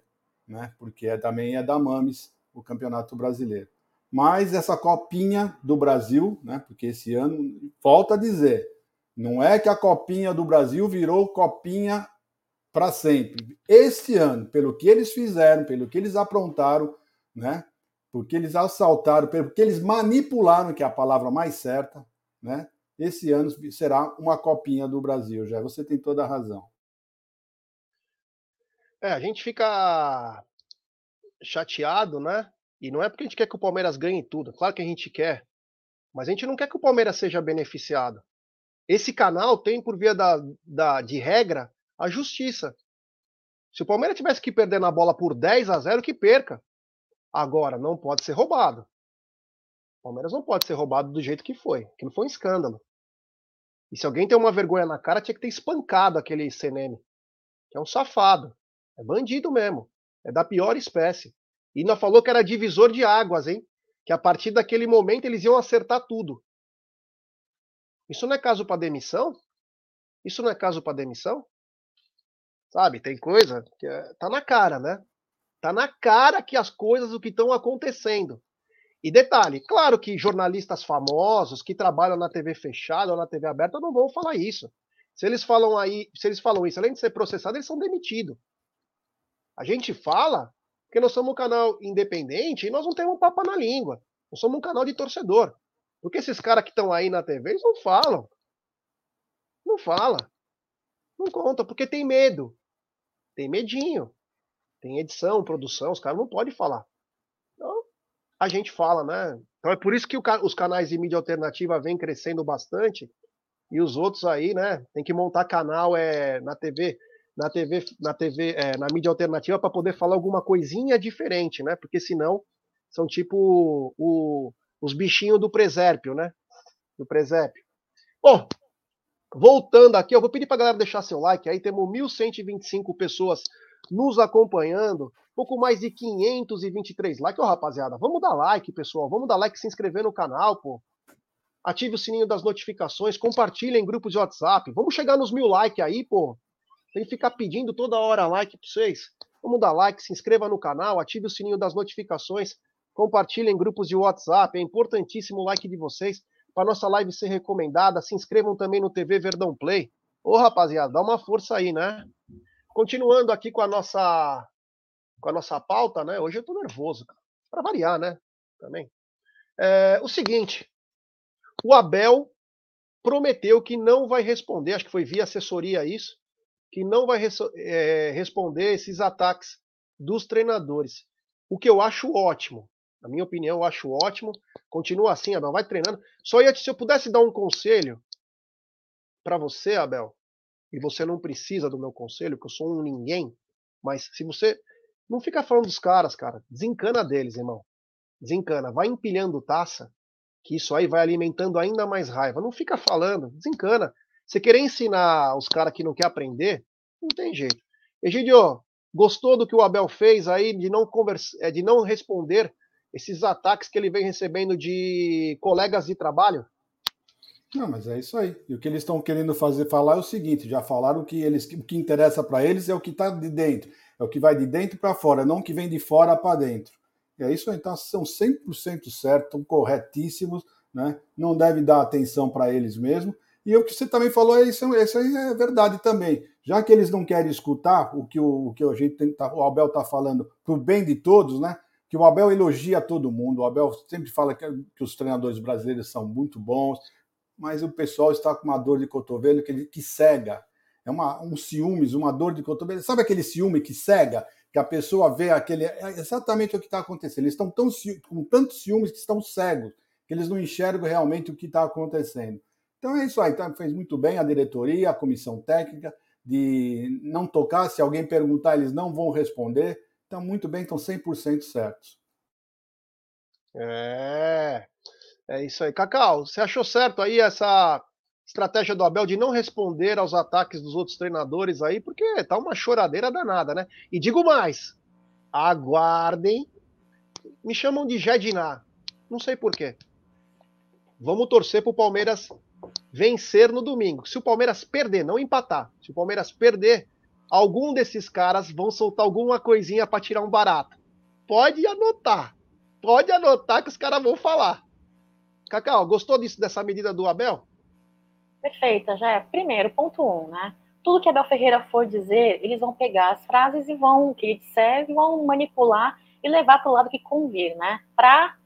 né? porque é, também é da Mames o Campeonato Brasileiro. Mas essa copinha do Brasil, né? porque esse ano, volta a dizer, não é que a copinha do Brasil virou copinha para sempre. Este ano, pelo que eles fizeram, pelo que eles aprontaram, né? Porque eles assaltaram, porque eles manipularam, que é a palavra mais certa, né? Esse ano será uma copinha do Brasil, já. Você tem toda a razão. É, a gente fica chateado, né? E não é porque a gente quer que o Palmeiras ganhe tudo. Claro que a gente quer. Mas a gente não quer que o Palmeiras seja beneficiado. Esse canal tem, por via da, da, de regra, a justiça. Se o Palmeiras tivesse que perder na bola por 10 a 0, que perca. Agora, não pode ser roubado. Palmeiras não pode ser roubado do jeito que foi. Aquilo foi um escândalo. E se alguém tem uma vergonha na cara, tinha que ter espancado aquele CNM. Que é um safado. É bandido mesmo. É da pior espécie. E ainda falou que era divisor de águas, hein? Que a partir daquele momento eles iam acertar tudo. Isso não é caso para demissão? Isso não é caso para demissão? Sabe, tem coisa que é, tá na cara, né? Tá na cara que as coisas, o que estão acontecendo. E detalhe, claro que jornalistas famosos que trabalham na TV fechada ou na TV aberta não vão falar isso. Se eles falam aí, se eles falam isso, além de ser processados, eles são demitidos. A gente fala porque nós somos um canal independente e nós não temos papo na língua. Nós somos um canal de torcedor. Porque esses caras que estão aí na TV, eles não falam. Não fala. Não conta, porque tem medo. Tem medinho. Tem edição, produção, os caras não podem falar. A gente fala, né? Então é por isso que os canais de mídia alternativa vêm crescendo bastante e os outros aí, né? Tem que montar canal é, na TV, na TV, na TV, é, na mídia alternativa para poder falar alguma coisinha diferente, né? Porque senão são tipo o, os bichinhos do presépio, né? Do presépio. Bom, voltando aqui, eu vou pedir para galera deixar seu like. Aí temos 1.125 pessoas nos acompanhando, pouco mais de 523 likes. Ô, rapaziada, vamos dar like, pessoal. Vamos dar like, se inscrever no canal, pô. Ative o sininho das notificações, compartilhe em grupos de WhatsApp. Vamos chegar nos mil likes aí, pô. Tem que ficar pedindo toda hora like para vocês. Vamos dar like, se inscreva no canal, ative o sininho das notificações, compartilhe em grupos de WhatsApp. É importantíssimo o like de vocês para nossa live ser recomendada. Se inscrevam também no TV Verdão Play. Ô, rapaziada, dá uma força aí, né? Continuando aqui com a nossa com a nossa pauta, né? Hoje eu tô nervoso, para variar, né? Também. É, o seguinte, o Abel prometeu que não vai responder, acho que foi via assessoria isso, que não vai é, responder esses ataques dos treinadores. O que eu acho ótimo. Na minha opinião, eu acho ótimo. Continua assim, Abel, vai treinando. Só ia, se eu pudesse dar um conselho para você, Abel, e você não precisa do meu conselho, que eu sou um ninguém, mas se você não fica falando dos caras, cara, desencana deles, irmão. Desencana, vai empilhando taça, que isso aí vai alimentando ainda mais raiva. Não fica falando, desencana. Você querer ensinar os caras que não quer aprender, não tem jeito. Egidio, gostou do que o Abel fez aí de não conversa, é, de não responder esses ataques que ele vem recebendo de colegas de trabalho? Não, mas é isso aí. E o que eles estão querendo fazer falar é o seguinte: já falaram que eles, o que interessa para eles é o que está de dentro, é o que vai de dentro para fora, não o que vem de fora para dentro. E é isso aí. Então, são 100% certos, corretíssimos, né? não deve dar atenção para eles mesmo. E o que você também falou, é isso, isso aí é verdade também. Já que eles não querem escutar o que o, o que a gente tem, tá, o Abel está falando para o bem de todos, né? Que o Abel elogia todo mundo. O Abel sempre fala que, que os treinadores brasileiros são muito bons, mas o pessoal está com uma dor de cotovelo que, que cega. É uma, um ciúmes, uma dor de cotovelo. Sabe aquele ciúme que cega? Que a pessoa vê aquele. É exatamente o que está acontecendo. Eles estão tão, com tantos ciúmes que estão cegos, que eles não enxergam realmente o que está acontecendo. Então é isso aí. Então, fez muito bem a diretoria, a comissão técnica, de não tocar. Se alguém perguntar, eles não vão responder. Então, muito bem, estão 100% certos. É, é isso aí. Cacau, você achou certo aí essa estratégia do Abel de não responder aos ataques dos outros treinadores aí, porque tá uma choradeira danada, né? E digo mais, aguardem. Me chamam de Jediná. Não sei porquê. Vamos torcer pro Palmeiras vencer no domingo. Se o Palmeiras perder, não empatar, se o Palmeiras perder, algum desses caras vão soltar alguma coisinha para tirar um barato. Pode anotar. Pode anotar que os caras vão falar. Cacau, gostou disso, dessa medida do Abel? Perfeita, já é. Primeiro, ponto um, né? Tudo que Abel Ferreira for dizer, eles vão pegar as frases e vão, que ele disser, vão manipular e levar para o lado que convir, né? Para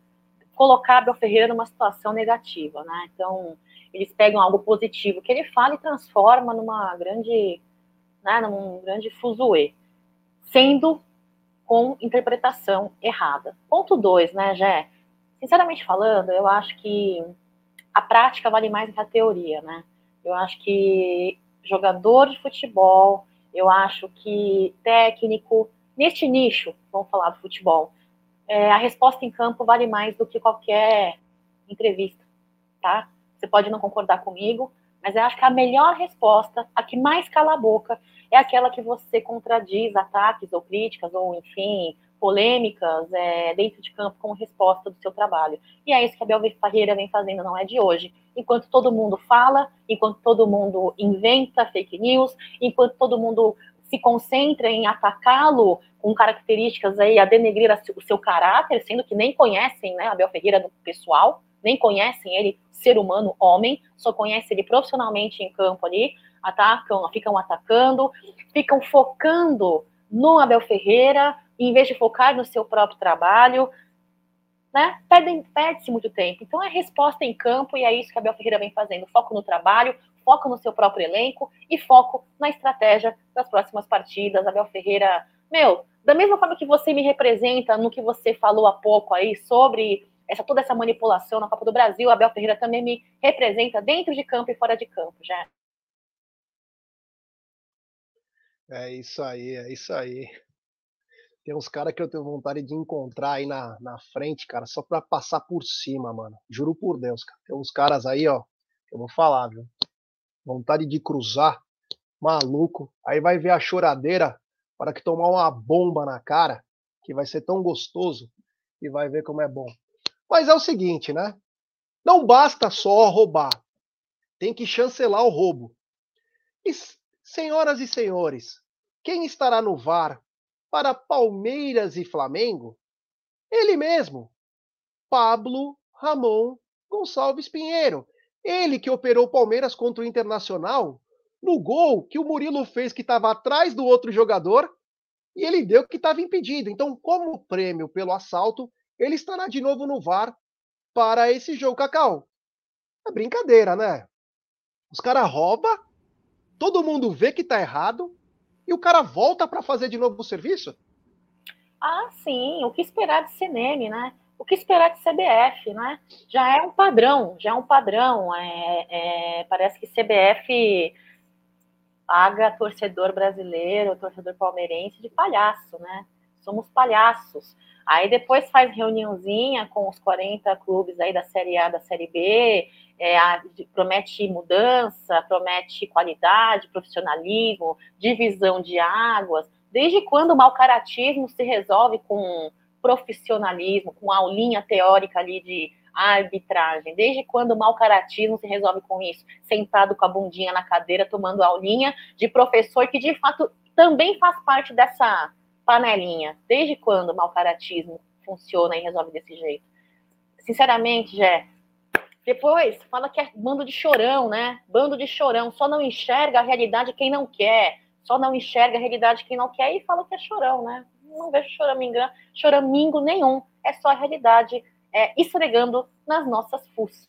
colocar Abel Ferreira numa situação negativa, né? Então, eles pegam algo positivo que ele fala e transforma numa grande, né, num grande fuzuê, sendo com interpretação errada. Ponto dois, né, Jé? Sinceramente falando, eu acho que a prática vale mais que a teoria, né? Eu acho que jogador de futebol, eu acho que técnico, neste nicho, vamos falar do futebol, é, a resposta em campo vale mais do que qualquer entrevista, tá? Você pode não concordar comigo, mas eu acho que a melhor resposta, a que mais cala a boca, é aquela que você contradiz ataques ou críticas, ou enfim, polêmicas é, dentro de campo como resposta do seu trabalho. E é isso que a Bel Ferreira vem fazendo, não é de hoje. Enquanto todo mundo fala, enquanto todo mundo inventa fake news, enquanto todo mundo se concentra em atacá-lo com características aí a denegrir o seu caráter, sendo que nem conhecem né, a Bel Ferreira no pessoal, nem conhecem ele ser humano, homem, só conhecem ele profissionalmente em campo ali, atacam, ficam atacando, ficam focando no Abel Ferreira, em vez de focar no seu próprio trabalho, né? Perde-se muito tempo. Então é resposta em campo e é isso que a Abel Ferreira vem fazendo: foco no trabalho, foco no seu próprio elenco e foco na estratégia das próximas partidas. Abel Ferreira, meu, Da mesma forma que você me representa no que você falou há pouco aí sobre essa toda essa manipulação na Copa do Brasil, Abel Ferreira também me representa dentro de campo e fora de campo, já. É isso aí, é isso aí. Tem uns caras que eu tenho vontade de encontrar aí na, na frente, cara, só pra passar por cima, mano. Juro por Deus, cara. Tem uns caras aí, ó, que eu vou falar, viu? Vontade de cruzar, maluco. Aí vai ver a choradeira para que tomar uma bomba na cara, que vai ser tão gostoso, e vai ver como é bom. Mas é o seguinte, né? Não basta só roubar, tem que chancelar o roubo. E, senhoras e senhores, quem estará no VAR para Palmeiras e Flamengo? Ele mesmo, Pablo Ramon Gonçalves Pinheiro. Ele que operou o Palmeiras contra o Internacional no gol que o Murilo fez que estava atrás do outro jogador e ele deu que estava impedido. Então, como prêmio pelo assalto, ele estará de novo no VAR para esse jogo. Cacau, é brincadeira, né? Os caras roubam, todo mundo vê que tá errado e o cara volta para fazer de novo o serviço? Ah, sim. O que esperar de CNM, né? O que esperar de CBF, né? Já é um padrão, já é um padrão. É, é, parece que CBF paga torcedor brasileiro, torcedor palmeirense de palhaço, né? Somos palhaços. Aí depois faz reuniãozinha com os 40 clubes aí da Série A, da Série B, é, promete mudança, promete qualidade, profissionalismo, divisão de águas. Desde quando o mau caratismo se resolve com profissionalismo, com aulinha teórica ali de arbitragem? Desde quando o mau caratismo se resolve com isso? Sentado com a bundinha na cadeira, tomando aulinha de professor que de fato também faz parte dessa panelinha. Desde quando o mau caratismo funciona e resolve desse jeito? Sinceramente, Jé, depois fala que é bando de chorão, né? Bando de chorão, só não enxerga a realidade quem não quer, só não enxerga a realidade quem não quer e fala que é chorão, né? Não vejo choramingo, choramingo nenhum, é só a realidade é, esfregando nas nossas fuças.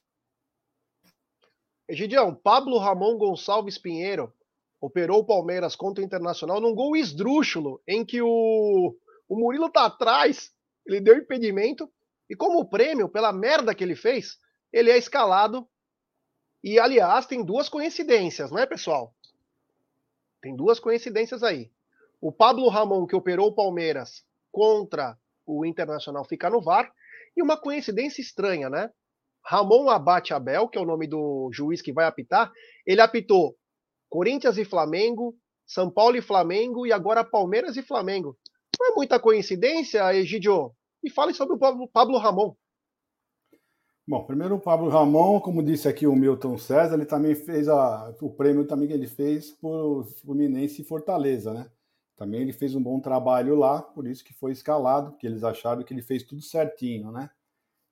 Egidião, Pablo Ramon Gonçalves Pinheiro operou o Palmeiras contra o Internacional num gol esdrúxulo, em que o, o Murilo tá atrás, ele deu impedimento, e como prêmio pela merda que ele fez, ele é escalado. E, aliás, tem duas coincidências, né, pessoal? Tem duas coincidências aí. O Pablo Ramon, que operou o Palmeiras contra o Internacional, fica no VAR, e uma coincidência estranha, né? Ramon Abate Abel, que é o nome do juiz que vai apitar, ele apitou Corinthians e Flamengo, São Paulo e Flamengo e agora Palmeiras e Flamengo. Não é muita coincidência, Egidio? E fale sobre o Pablo Ramon. Bom, primeiro o Pablo Ramon, como disse aqui o Milton César, ele também fez a, o prêmio também que ele fez por Fluminense e Fortaleza, né? Também ele fez um bom trabalho lá, por isso que foi escalado, porque eles acharam que ele fez tudo certinho, né?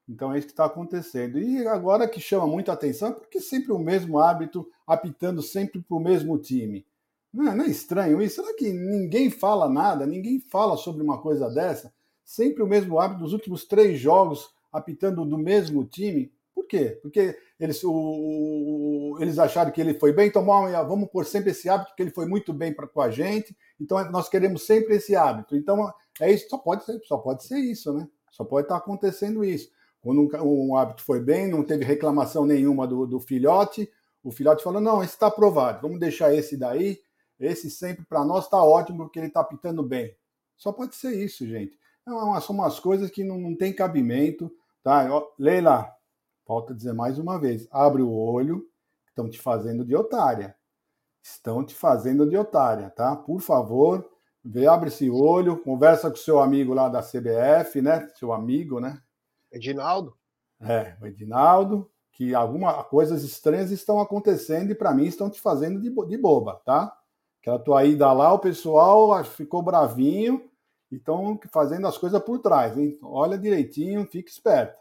Então é isso que está acontecendo. E agora que chama muita atenção, porque sempre o mesmo árbitro apitando sempre para o mesmo time. Não é, não é estranho isso? Será que ninguém fala nada? Ninguém fala sobre uma coisa dessa? Sempre o mesmo árbitro dos últimos três jogos apitando do mesmo time? Por quê? Porque eles, o, o, eles acharam que ele foi bem, então vamos pôr sempre esse hábito, que ele foi muito bem pra, com a gente, então nós queremos sempre esse hábito. Então é isso, só pode ser, só pode ser isso, né? Só pode estar acontecendo isso. Quando um, um hábito foi bem, não teve reclamação nenhuma do, do filhote, o filhote falou: não, esse está aprovado, vamos deixar esse daí, esse sempre para nós está ótimo porque ele está apitando bem. Só pode ser isso, gente. É são umas coisas que não, não tem cabimento. Tá? Leila, Falta dizer mais uma vez: abre o olho, estão te fazendo de otária. Estão te fazendo de otária, tá? Por favor, vê, abre esse olho, conversa com seu amigo lá da CBF, né? Seu amigo, né? Edinaldo. É, o Edinaldo, que algumas coisas estranhas estão acontecendo e para mim estão te fazendo de, de boba, tá? Aquela tua ida lá, o pessoal ficou bravinho e estão fazendo as coisas por trás, hein? Olha direitinho, fique esperto.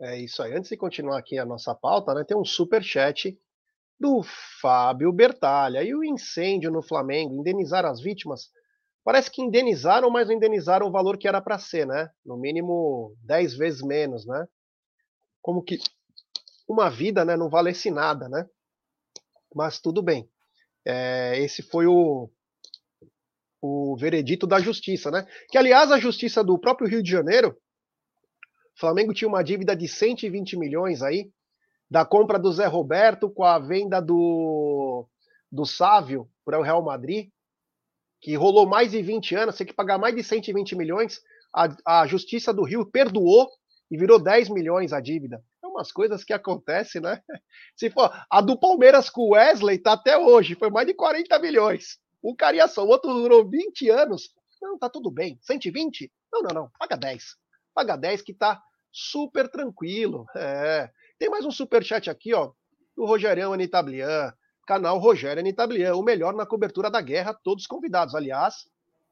É isso aí. Antes de continuar aqui a nossa pauta, né, tem um super chat do Fábio Bertalha. E o incêndio no Flamengo, indenizar as vítimas? Parece que indenizaram, mas não indenizaram o valor que era para ser, né? No mínimo 10 vezes menos, né? Como que uma vida, né, não valesse nada, né? Mas tudo bem. É, esse foi o o veredito da justiça, né? Que, aliás, a justiça do próprio Rio de Janeiro, o Flamengo tinha uma dívida de 120 milhões aí, da compra do Zé Roberto com a venda do, do Sávio para o Real Madrid, que rolou mais de 20 anos, tem que pagar mais de 120 milhões. A, a Justiça do Rio perdoou e virou 10 milhões a dívida. É umas coisas que acontecem, né? Se for, a do Palmeiras com o Wesley tá até hoje, foi mais de 40 milhões. Carinha só, o outro durou 20 anos. Não, tá tudo bem. 120? Não, não, não. Paga 10. Paga 10 que tá super tranquilo. É. Tem mais um super chat aqui, ó, do Rogerião Anitablian, canal Rogério Anitablian, o melhor na cobertura da guerra, todos convidados. Aliás,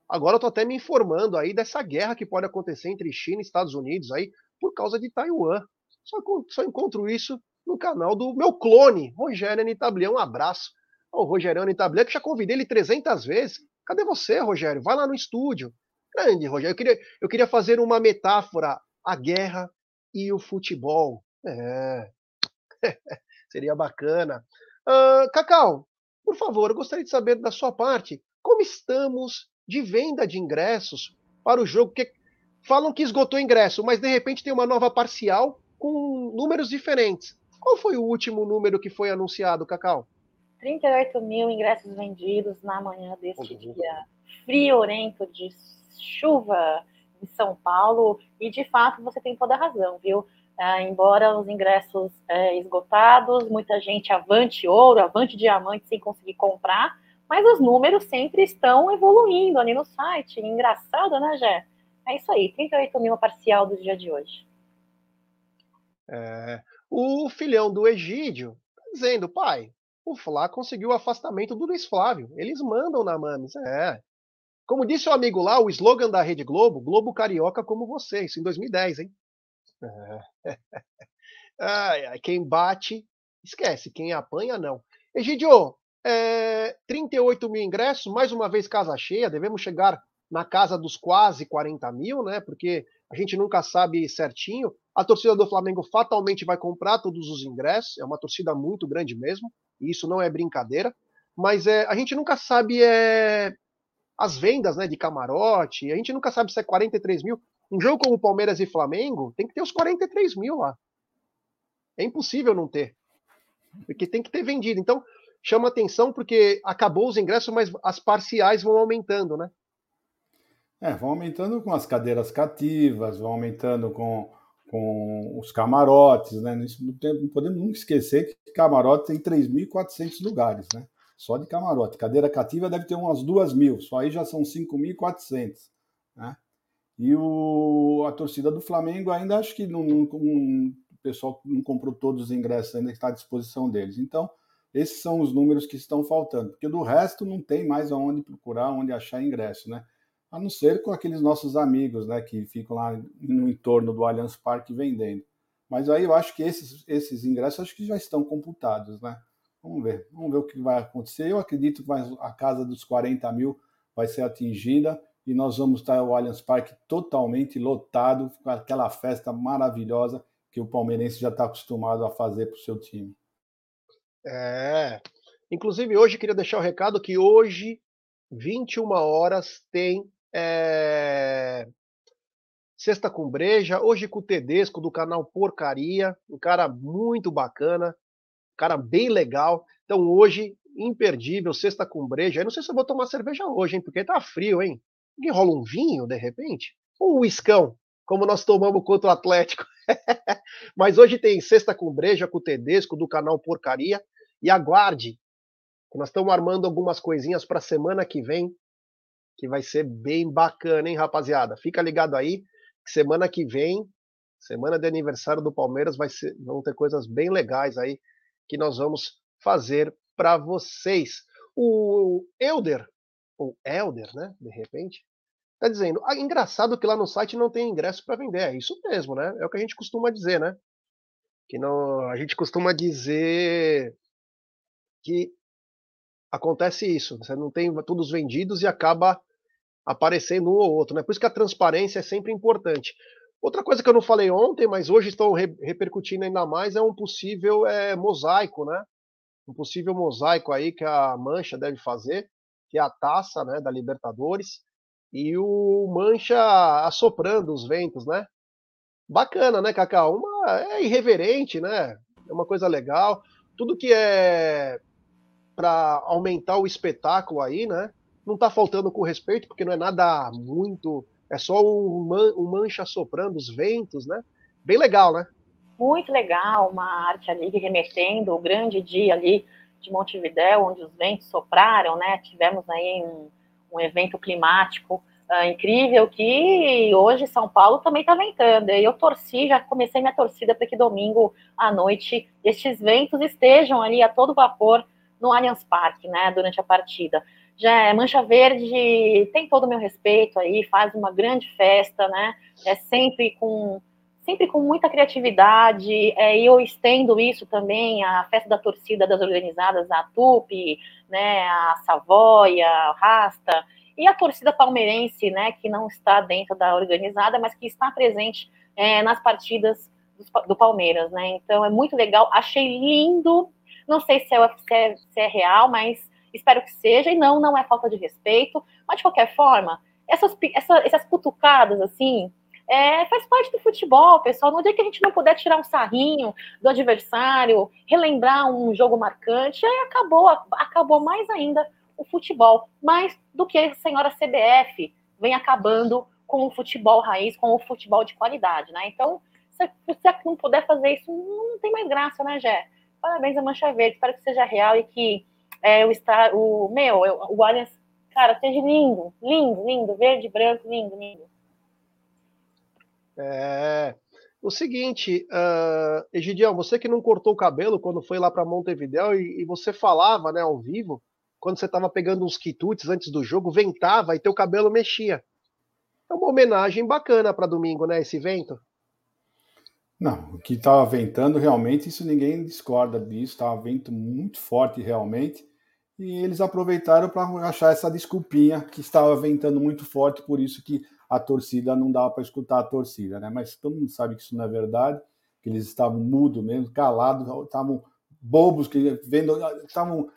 agora eu tô até me informando aí dessa guerra que pode acontecer entre China e Estados Unidos aí por causa de Taiwan. Só, só encontro isso no canal do meu clone, Rogério Anitablian. Um abraço ao Rogério Anitablian, que já convidei ele 300 vezes. Cadê você, Rogério? Vai lá no estúdio. Grande, Rogério. Eu queria, eu queria fazer uma metáfora, a guerra e o futebol. É. Seria bacana. Uh, Cacau, por favor, eu gostaria de saber da sua parte como estamos de venda de ingressos para o jogo. Falam que esgotou ingresso, mas de repente tem uma nova parcial com números diferentes. Qual foi o último número que foi anunciado, Cacau? 38 mil ingressos vendidos na manhã deste uhum. dia friorento de chuva em São Paulo. E de fato você tem toda a razão, viu? É, embora os ingressos é, esgotados, muita gente avante ouro, avante diamante sem conseguir comprar, mas os números sempre estão evoluindo ali no site. Engraçado, né, Jé? É isso aí, 38 mil parcial do dia de hoje. É, o filhão do Egídio tá dizendo, pai, o Flá conseguiu o afastamento do Luiz Flávio. Eles mandam na Mames. É. Como disse o amigo lá, o slogan da Rede Globo, Globo Carioca como você, isso em 2010, hein? É. ai, ai, quem bate, esquece. Quem apanha, não. Egidio, é, 38 mil ingressos, mais uma vez casa cheia, devemos chegar na casa dos quase 40 mil, né? Porque a gente nunca sabe certinho. A torcida do Flamengo fatalmente vai comprar todos os ingressos, é uma torcida muito grande mesmo, isso não é brincadeira. Mas é, a gente nunca sabe é, as vendas né, de camarote, a gente nunca sabe se é 43 mil. Um jogo como Palmeiras e Flamengo tem que ter os 43 mil lá. É impossível não ter. Porque tem que ter vendido. Então, chama atenção porque acabou os ingressos, mas as parciais vão aumentando, né? É, vão aumentando com as cadeiras cativas, vão aumentando com, com os camarotes, né? Não, podemos nunca esquecer que camarote tem 3.400 lugares, né? Só de camarote. Cadeira cativa deve ter umas 2 mil, só aí já são 5.400, né? E o, a torcida do Flamengo ainda acho que não, não, não, o pessoal não comprou todos os ingressos ainda que está à disposição deles. Então, esses são os números que estão faltando, porque do resto não tem mais aonde procurar, onde achar ingresso, né? A não ser com aqueles nossos amigos, né, que ficam lá no entorno do Allianz Parque vendendo. Mas aí eu acho que esses, esses ingressos acho que já estão computados, né? Vamos ver, vamos ver o que vai acontecer. Eu acredito que a casa dos 40 mil vai ser atingida e nós vamos estar o Allianz Parque totalmente lotado, com aquela festa maravilhosa que o palmeirense já está acostumado a fazer para o seu time. É. Inclusive, hoje queria deixar o recado que hoje, 21 horas, tem é... Sexta com Breja, hoje com o Tedesco do canal Porcaria, um cara muito bacana, um cara bem legal. Então hoje, imperdível, Sexta com Breja. Eu não sei se eu vou tomar cerveja hoje, hein, porque tá frio, hein? Alguém rola um vinho, de repente? Ou um iscão, como nós tomamos contra o Atlético. Mas hoje tem Sexta com Breja, com o Tedesco, do canal Porcaria. E aguarde, nós estamos armando algumas coisinhas para semana que vem, que vai ser bem bacana, hein, rapaziada? Fica ligado aí, que semana que vem, semana de aniversário do Palmeiras, vai ser, vão ter coisas bem legais aí que nós vamos fazer para vocês. O Elder ou Elder, né? De repente, tá dizendo, ah, engraçado que lá no site não tem ingresso para vender. É isso mesmo, né? É o que a gente costuma dizer, né? Que não, a gente costuma dizer que acontece isso. Você não tem todos vendidos e acaba aparecendo um ou outro, né? Por isso que a transparência é sempre importante. Outra coisa que eu não falei ontem, mas hoje estão re repercutindo ainda mais, é um possível é, mosaico, né? Um possível mosaico aí que a Mancha deve fazer que é a taça né, da Libertadores, e o Mancha assoprando os ventos, né? Bacana, né, Cacau? Uma, é irreverente, né? É uma coisa legal. Tudo que é para aumentar o espetáculo aí, né? Não tá faltando com respeito, porque não é nada muito. É só um, man, um mancha soprando os ventos, né? Bem legal, né? Muito legal, uma arte ali remetendo o grande dia ali de Montevidéu, onde os ventos sopraram, né? Tivemos aí um, um evento climático uh, incrível que hoje São Paulo também está ventando. Eu torci, já comecei minha torcida para que domingo à noite estes ventos estejam ali a todo vapor no Allianz Parque, né? Durante a partida. Já é Mancha Verde tem todo o meu respeito aí, faz uma grande festa, né? É sempre com sempre com muita criatividade, é, e eu estendo isso também à festa da torcida das organizadas, a Tupi, né, a Savoia, a Rasta, e a torcida palmeirense, né, que não está dentro da organizada, mas que está presente é, nas partidas do, do, Palmeiras, né, então é muito legal, achei lindo, não sei se é, se é, se é real, mas espero que seja, e não, não é falta de respeito, mas de qualquer forma, essas, essa, essas cutucadas, assim, é, faz parte do futebol, pessoal. No dia que a gente não puder tirar um sarrinho do adversário, relembrar um jogo marcante, aí acabou, acabou mais ainda o futebol. Mais do que a senhora CBF vem acabando com o futebol raiz, com o futebol de qualidade, né? Então, se você não puder fazer isso, não tem mais graça, né, Gé? Parabéns a Mancha Verde, espero que seja real e que é, o, estar, o meu, o Allianz, cara, seja lindo, lindo, lindo, verde, branco, lindo, lindo. É. O seguinte, uh, Egidião, você que não cortou o cabelo quando foi lá para Montevideo e, e, você falava, né, ao vivo, quando você estava pegando uns quitutes antes do jogo, ventava e teu cabelo mexia. É uma homenagem bacana para domingo, né, esse vento? Não, o que estava ventando realmente, isso ninguém discorda disso, estava vento muito forte realmente, e eles aproveitaram para achar essa desculpinha que estava ventando muito forte, por isso que a torcida não dava para escutar a torcida, né? Mas todo mundo sabe que isso não é verdade, que eles estavam mudos mesmo, calados, estavam bobos, que vendo, estavam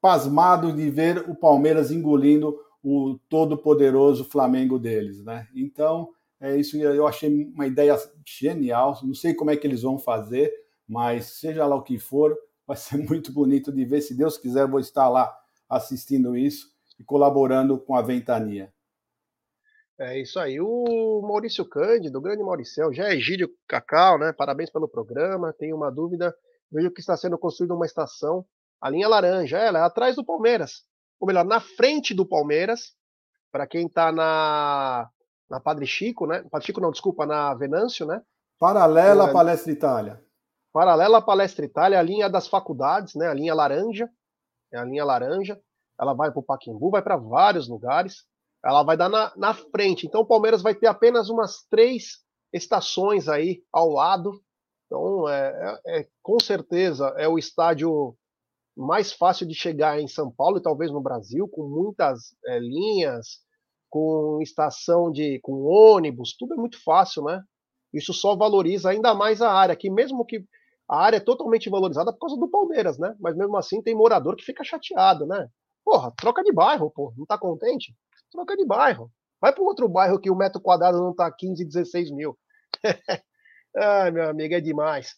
pasmados de ver o Palmeiras engolindo o todo-poderoso Flamengo deles, né? Então, é isso eu achei uma ideia genial. Não sei como é que eles vão fazer, mas seja lá o que for, vai ser muito bonito de ver. Se Deus quiser, vou estar lá assistindo isso e colaborando com a Ventania. É isso aí. O Maurício Cândido, o grande Mauricião, já é Egídio Cacau, né? Parabéns pelo programa. Tenho uma dúvida. Vejo que está sendo construída uma estação, a linha laranja, ela é atrás do Palmeiras. Ou melhor, na frente do Palmeiras. Para quem está na, na Padre Chico, né? Padre Chico não, desculpa, na Venâncio, né? Paralela à é, Palestra Itália. Paralela à Palestra Itália, a linha das faculdades, né? A linha laranja. É a linha laranja. Ela vai para o Paquimbu, vai para vários lugares ela vai dar na, na frente. Então o Palmeiras vai ter apenas umas três estações aí ao lado. Então, é, é, é, com certeza é o estádio mais fácil de chegar em São Paulo e talvez no Brasil, com muitas é, linhas, com estação de, com ônibus, tudo é muito fácil, né? Isso só valoriza ainda mais a área, que mesmo que a área é totalmente valorizada por causa do Palmeiras, né? Mas mesmo assim tem morador que fica chateado, né? Porra, troca de bairro, pô, não tá contente? troca de bairro. Vai para outro bairro que o metro quadrado não está 15, 16 mil. Ai, meu amigo, é demais.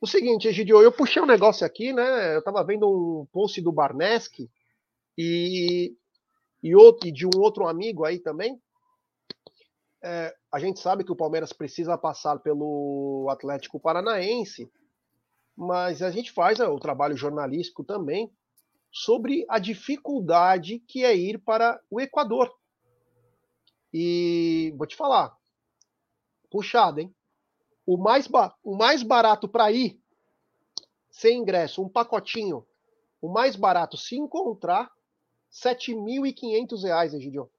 O seguinte, Egidio, eu puxei um negócio aqui, né? Eu estava vendo um post do Barneski e, e, outro, e de um outro amigo aí também. É, a gente sabe que o Palmeiras precisa passar pelo Atlético Paranaense, mas a gente faz é, o trabalho jornalístico também sobre a dificuldade que é ir para o Equador. E vou te falar, puxado, hein? O mais, o mais barato para ir, sem ingresso, um pacotinho, o mais barato se encontrar, R$ 7.500, Egidio.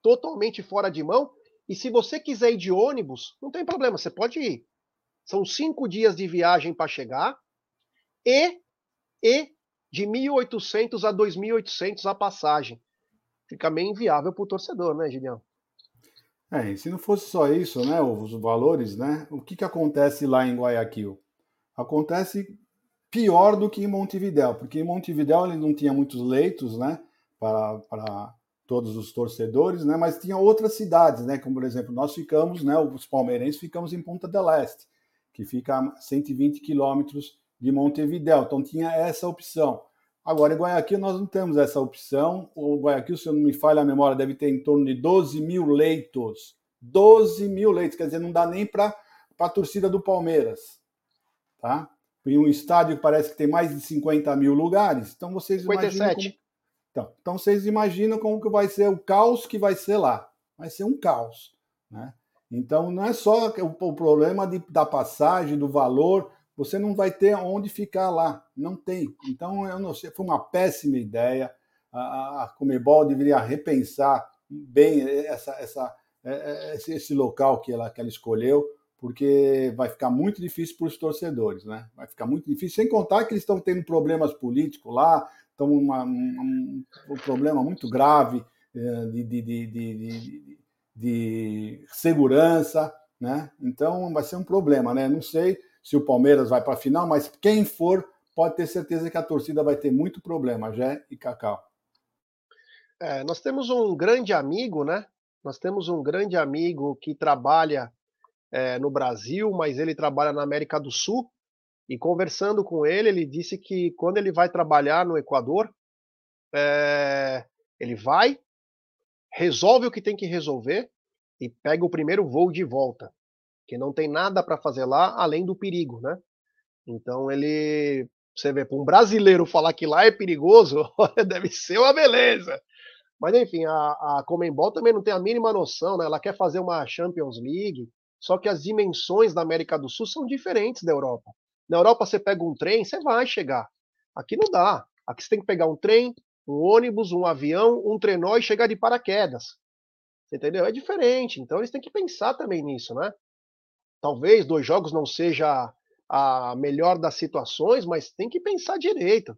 Totalmente fora de mão. E se você quiser ir de ônibus, não tem problema, você pode ir. São cinco dias de viagem para chegar e, e de 1.800 a 2.800 a passagem. Fica meio inviável para o torcedor, né, Gideão? É, e se não fosse só isso, né, os valores, né, o que, que acontece lá em Guayaquil? Acontece pior do que em Montevidéu, porque em Montevidéu ele não tinha muitos leitos, né, para, para todos os torcedores, né? Mas tinha outras cidades, né? Como por exemplo, nós ficamos, né? Os palmeirenses ficamos em Punta del Este, que fica a 120 quilômetros de Montevidéu. Então tinha essa opção. Agora, em Guayaquil, nós não temos essa opção. O Guayaquil, se eu não me falha a memória, deve ter em torno de 12 mil leitos. 12 mil leitos, quer dizer, não dá nem para a torcida do Palmeiras. Tá? Em um estádio que parece que tem mais de 50 mil lugares. Então vocês 57. imaginam. Como... Então, então vocês imaginam como que vai ser o caos que vai ser lá. Vai ser um caos. Né? Então não é só o, problema de, da passagem, do valor, você não vai ter onde ficar lá. Não tem. Então, eu não sei, foi uma péssima ideia. A, a Comebol deveria repensar bem essa, essa, é, é, esse, local que ela, que ela escolheu, porque vai ficar muito difícil para os torcedores, né? Vai ficar muito difícil, sem contar que eles estão tendo problemas políticos lá, estão uma, um, um problema muito grave é, de, de, de, de, de segurança, né? Então vai ser um problema, né? Não sei se o Palmeiras vai para a final, mas quem for pode ter certeza que a torcida vai ter muito problema, Jé e Cacau. É, nós temos um grande amigo, né? Nós temos um grande amigo que trabalha é, no Brasil, mas ele trabalha na América do Sul. E conversando com ele, ele disse que quando ele vai trabalhar no Equador, é, ele vai, resolve o que tem que resolver e pega o primeiro voo de volta que não tem nada para fazer lá além do perigo, né? Então ele, você vê, para um brasileiro falar que lá é perigoso, deve ser uma beleza. Mas enfim, a, a Comembol também não tem a mínima noção, né? Ela quer fazer uma Champions League, só que as dimensões da América do Sul são diferentes da Europa. Na Europa você pega um trem, você vai chegar. Aqui não dá. Aqui você tem que pegar um trem, um ônibus, um avião, um trenó e chegar de paraquedas. Você entendeu? É diferente. Então eles têm que pensar também nisso, né? Talvez dois jogos não seja a melhor das situações, mas tem que pensar direito.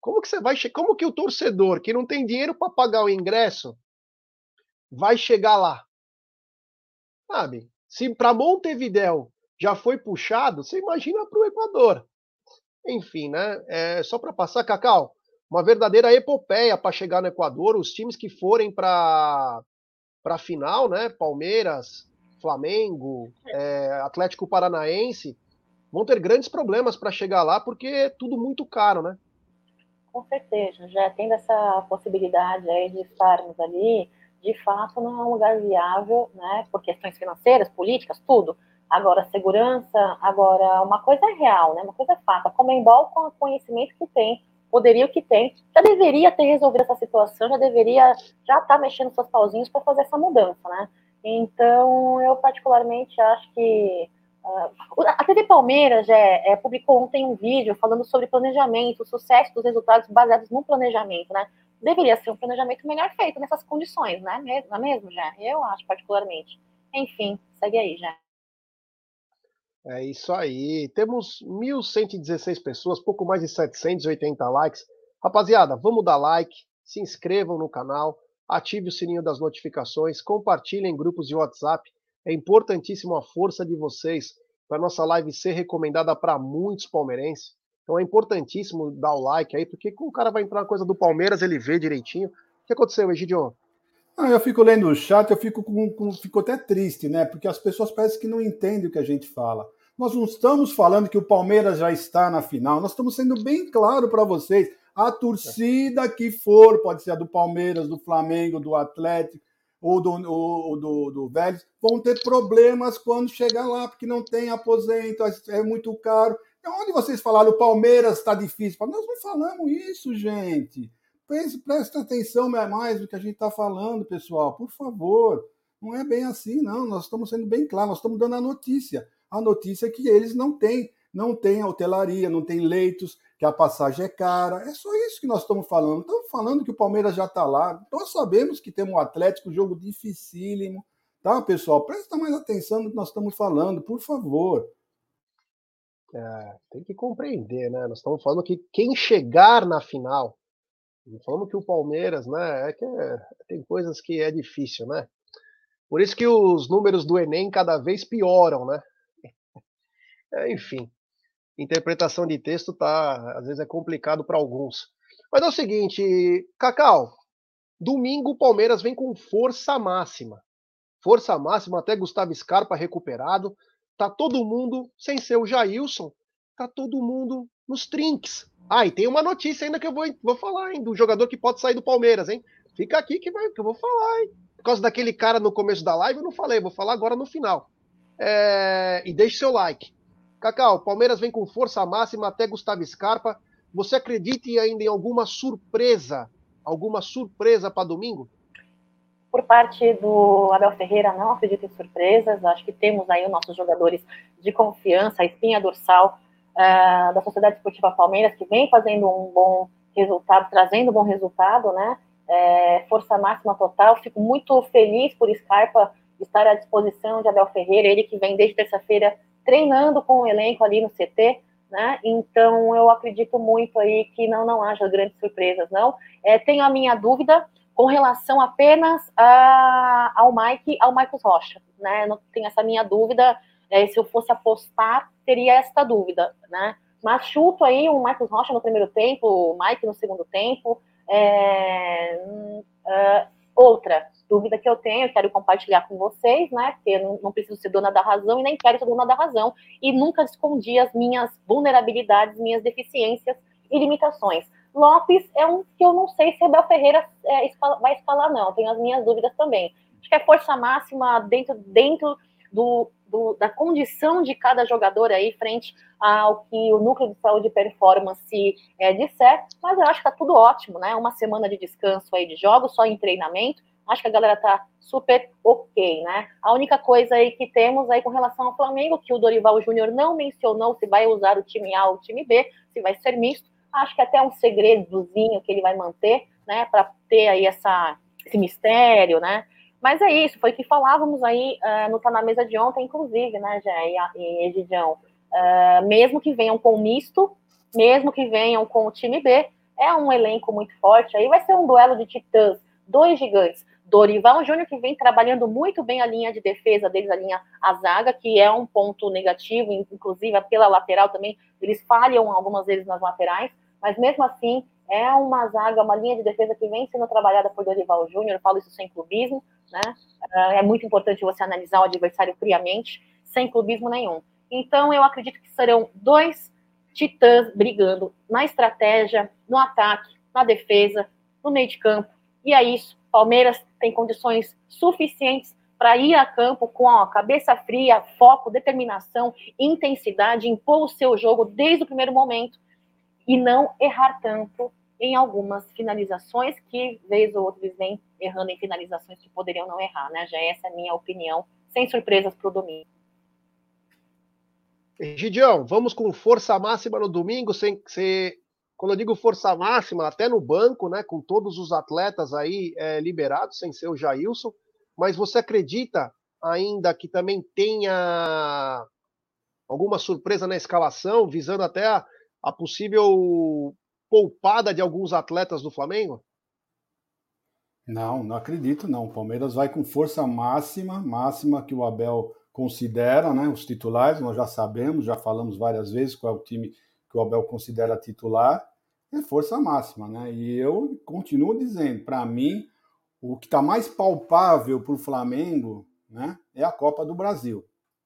Como que você vai, como que o torcedor que não tem dinheiro para pagar o ingresso vai chegar lá? Sabe? Se para Montevidéu já foi puxado, você imagina para o Equador. Enfim, né? É, só para passar, Cacau, uma verdadeira epopeia para chegar no Equador. Os times que forem para a final, né? Palmeiras, Flamengo, é, Atlético Paranaense, vão ter grandes problemas para chegar lá, porque é tudo muito caro, né? Com certeza, já tendo essa possibilidade aí de estarmos ali, de fato não é um lugar viável, né, por questões financeiras, políticas, tudo. Agora, segurança, agora, uma coisa é real, né, uma coisa é fato. A Comembol, com o conhecimento que tem, poderia o que tem, já deveria ter resolvido essa situação, já deveria já estar tá mexendo seus pauzinhos para fazer essa mudança, né? Então, eu particularmente acho que uh, a TV Palmeiras é, é, publicou ontem um vídeo falando sobre planejamento, o sucesso dos resultados baseados no planejamento, né? Deveria ser um planejamento melhor feito nessas condições, né? Não é mesmo, já? Eu acho particularmente. Enfim, segue aí, já. É isso aí. Temos 1.116 pessoas, pouco mais de 780 likes. Rapaziada, vamos dar like, se inscrevam no canal ative o sininho das notificações, compartilhe em grupos de WhatsApp. É importantíssimo a força de vocês para nossa live ser recomendada para muitos palmeirenses. Então é importantíssimo dar o like aí, porque o cara vai entrar na coisa do Palmeiras, ele vê direitinho. O que aconteceu, Egidio? Eu fico lendo o chat, eu fico, com, com, fico até triste, né? Porque as pessoas parecem que não entendem o que a gente fala. Nós não estamos falando que o Palmeiras já está na final, nós estamos sendo bem claro para vocês. A torcida que for, pode ser a do Palmeiras, do Flamengo, do Atlético ou do, ou, do, do Vélez, vão ter problemas quando chegar lá, porque não tem aposento, é muito caro. Então, onde vocês falaram o Palmeiras está difícil? Nós não falamos isso, gente. Presta atenção mais do que a gente está falando, pessoal, por favor. Não é bem assim, não. Nós estamos sendo bem claros, nós estamos dando a notícia. A notícia é que eles não têm, não têm hotelaria, não têm leitos, que a passagem é cara. É só isso que nós estamos falando. Estamos falando que o Palmeiras já está lá. Nós sabemos que temos um Atlético, jogo dificílimo. Tá, pessoal? Presta mais atenção no que nós estamos falando, por favor. É, tem que compreender, né? Nós estamos falando que quem chegar na final, falando que o Palmeiras, né? É que é, tem coisas que é difícil, né? Por isso que os números do Enem cada vez pioram, né? É, enfim interpretação de texto tá, às vezes é complicado para alguns. Mas é o seguinte, Cacau, Domingo o Palmeiras vem com força máxima. Força máxima, até Gustavo Scarpa recuperado. Tá todo mundo, sem ser o Jailson, tá todo mundo nos trinques. Ah, e tem uma notícia ainda que eu vou, vou falar, hein, do jogador que pode sair do Palmeiras, hein? Fica aqui que, vai, que eu vou falar, hein? Por causa daquele cara no começo da live, eu não falei, vou falar agora no final. É... E deixe seu like. Cacau, Palmeiras vem com força máxima até Gustavo Scarpa. Você acredita ainda em alguma surpresa? Alguma surpresa para domingo? Por parte do Abel Ferreira, não acredito em surpresas. Acho que temos aí os nossos jogadores de confiança, a espinha dorsal uh, da Sociedade Esportiva Palmeiras, que vem fazendo um bom resultado, trazendo um bom resultado, né? É, força máxima total. Fico muito feliz por Scarpa estar à disposição de Abel Ferreira, ele que vem desde terça-feira treinando com o elenco ali no CT, né? Então eu acredito muito aí que não não haja grandes surpresas, não. É, tenho a minha dúvida com relação apenas a, ao Mike, ao Marcos Rocha, né? Não tenho essa minha dúvida é, se eu fosse apostar, teria esta dúvida, né? Mas chuto aí o Marcos Rocha no primeiro tempo, o Mike no segundo tempo. É, uh, outra dúvida que eu tenho, quero compartilhar com vocês, né? Porque eu não, não, preciso ser dona da razão e nem quero ser dona da razão. E nunca escondi as minhas vulnerabilidades, minhas deficiências e limitações. Lopes é um que eu não sei se Abel Ferreira é, vai escalar, não. Tenho as minhas dúvidas também. Acho que é força máxima dentro, dentro do, do, da condição de cada jogador aí frente ao que o núcleo de saúde e performance é, disser, mas eu acho que tá tudo ótimo, né? Uma semana de descanso aí de jogos, só em treinamento. Acho que a galera tá super ok, né? A única coisa aí que temos aí com relação ao Flamengo, que o Dorival Júnior não mencionou se vai usar o time A ou o time B, se vai ser misto. Acho que até um segredozinho que ele vai manter, né? Para ter aí essa, esse mistério, né? Mas é isso, foi o que falávamos aí uh, no Tá na Mesa de ontem, inclusive, né, Jé e Egidião? Uh, mesmo que venham com misto, mesmo que venham com o time B, é um elenco muito forte. Aí vai ser um duelo de titãs, dois gigantes. Dorival Júnior, que vem trabalhando muito bem a linha de defesa deles, a linha a zaga, que é um ponto negativo, inclusive pela lateral também, eles falham algumas vezes nas laterais, mas mesmo assim é uma zaga, uma linha de defesa que vem sendo trabalhada por Dorival Júnior, eu falo isso sem clubismo, né? Ah, é muito importante você analisar o adversário friamente, sem clubismo nenhum. Então, eu acredito que serão dois titãs brigando na estratégia, no ataque, na defesa, no meio de campo. E é isso. Palmeiras tem condições suficientes para ir a campo com a cabeça fria, foco, determinação, intensidade, impor o seu jogo desde o primeiro momento e não errar tanto em algumas finalizações que, vez ou outra, eles vêm errando em finalizações que poderiam não errar, né? Já essa é a minha opinião, sem surpresas para o domingo. Gidião, vamos com força máxima no domingo, sem ser. Quando eu digo força máxima, até no banco, né? Com todos os atletas aí é, liberados, sem ser o Jailson. Mas você acredita ainda que também tenha alguma surpresa na escalação, visando até a, a possível poupada de alguns atletas do Flamengo? Não, não acredito não. O Palmeiras vai com força máxima, máxima que o Abel considera, né? Os titulares, nós já sabemos, já falamos várias vezes qual é o time que o Abel considera titular, é força máxima, né? E eu continuo dizendo, para mim, o que está mais palpável para o Flamengo, né, é a Copa do Brasil.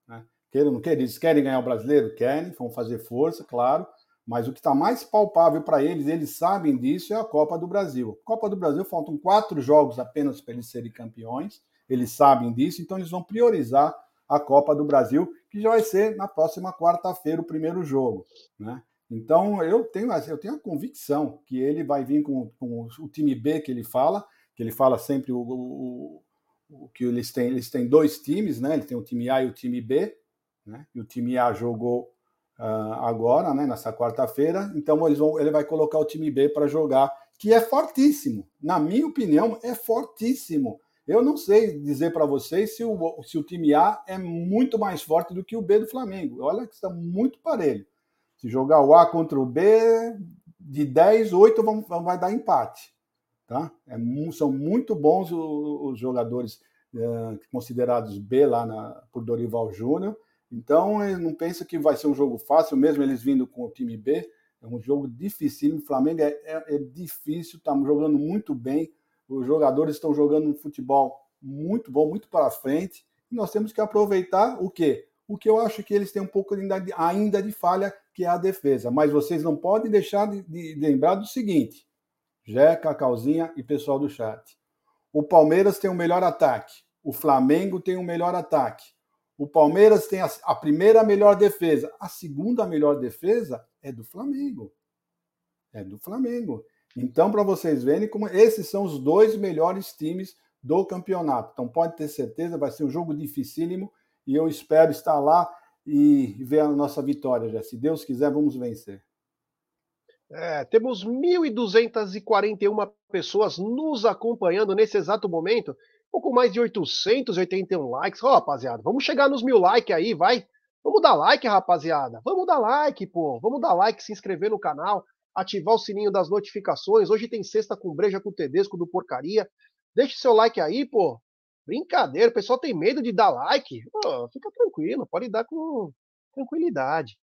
Né? Querem, não querem, eles querem ganhar o brasileiro? Querem, vão fazer força, claro, mas o que está mais palpável para eles, eles sabem disso, é a Copa do Brasil. Copa do Brasil faltam quatro jogos apenas para eles serem campeões. Eles sabem disso, então eles vão priorizar a Copa do Brasil, que já vai ser na próxima quarta-feira o primeiro jogo. Né? Então eu tenho, eu tenho a convicção que ele vai vir com, com o time B que ele fala, que ele fala sempre o, o, o que eles têm, eles têm dois times, né? Ele tem o time A e o time B, né? E o time A jogou uh, agora, né, nessa quarta-feira. Então vão, ele vai colocar o time B para jogar, que é fortíssimo. Na minha opinião, é fortíssimo. Eu não sei dizer para vocês se o, se o time A é muito mais forte do que o B do Flamengo. Olha que está muito parelho. Se jogar o A contra o B, de 10, 8 vão, vai dar empate. Tá? É, são muito bons os, os jogadores é, considerados B lá na, por Dorival Júnior. Então, não pensa que vai ser um jogo fácil, mesmo eles vindo com o time B. É um jogo difícil. O Flamengo é, é, é difícil, está jogando muito bem. Os jogadores estão jogando um futebol muito bom, muito para frente. E nós temos que aproveitar o quê? O que eu acho que eles têm um pouco ainda de, ainda de falha, que é a defesa. Mas vocês não podem deixar de, de, lembrar do seguinte: Jé, Cacauzinha e pessoal do chat. O Palmeiras tem o melhor ataque. O Flamengo tem o melhor ataque. O Palmeiras tem a, a primeira melhor defesa. A segunda melhor defesa é do Flamengo. É do Flamengo. Então, para vocês verem como esses são os dois melhores times do campeonato. Então, pode ter certeza, vai ser um jogo dificílimo e eu espero estar lá e ver a nossa vitória, já. Se Deus quiser, vamos vencer. É, temos 1.241 pessoas nos acompanhando nesse exato momento, pouco mais de 881 likes. Ó, oh, rapaziada, vamos chegar nos mil likes aí, vai. Vamos dar like, rapaziada. Vamos dar like, pô. Vamos dar like, se inscrever no canal, ativar o sininho das notificações. Hoje tem sexta com breja com Tedesco do Porcaria. Deixe seu like aí, pô. Brincadeira, o pessoal tem medo de dar like. Pô, fica tranquilo, pode dar com tranquilidade.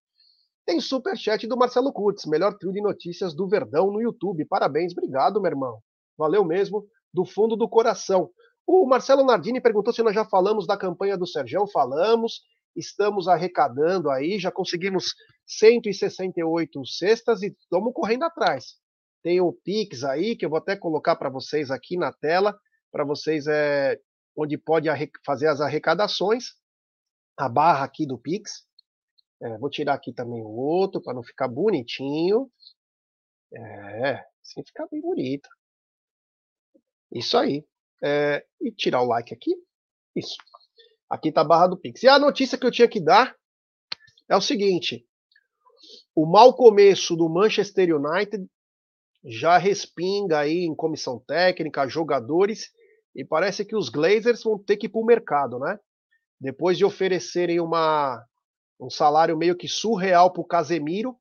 Tem super chat do Marcelo Kurtz, melhor trio de notícias do Verdão no YouTube. Parabéns, obrigado, meu irmão. Valeu mesmo, do fundo do coração. O Marcelo Nardini perguntou se nós já falamos da campanha do Serjão. Falamos, estamos arrecadando aí, já conseguimos 168 cestas e estamos correndo atrás. Tem o Pix aí, que eu vou até colocar para vocês aqui na tela, para vocês é, onde pode fazer as arrecadações. A barra aqui do Pix. É, vou tirar aqui também o outro para não ficar bonitinho. É, assim ficar bem bonito. Isso aí. É, e tirar o like aqui. Isso. Aqui está a barra do Pix. E a notícia que eu tinha que dar é o seguinte: o mau começo do Manchester United já respinga aí em comissão técnica, jogadores, e parece que os Glazers vão ter que ir para o mercado, né? Depois de oferecerem uma um salário meio que surreal para o Casemiro.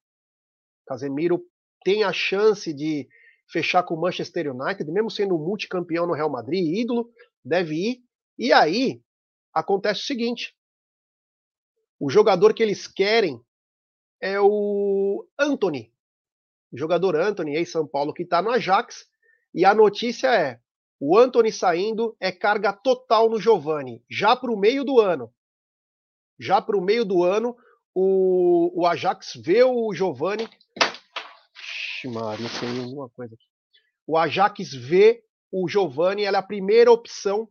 Casemiro tem a chance de fechar com o Manchester United, mesmo sendo multicampeão no Real Madrid, ídolo, deve ir. E aí acontece o seguinte: o jogador que eles querem é o Anthony, o jogador Anthony, ex-São Paulo, que está no Ajax. E a notícia é: o Anthony saindo é carga total no Giovani, já para o meio do ano. Já para o meio do ano, o, o Ajax vê o Giovani. Maria, tem alguma coisa aqui. O Ajax vê o Giovani, ela é a primeira opção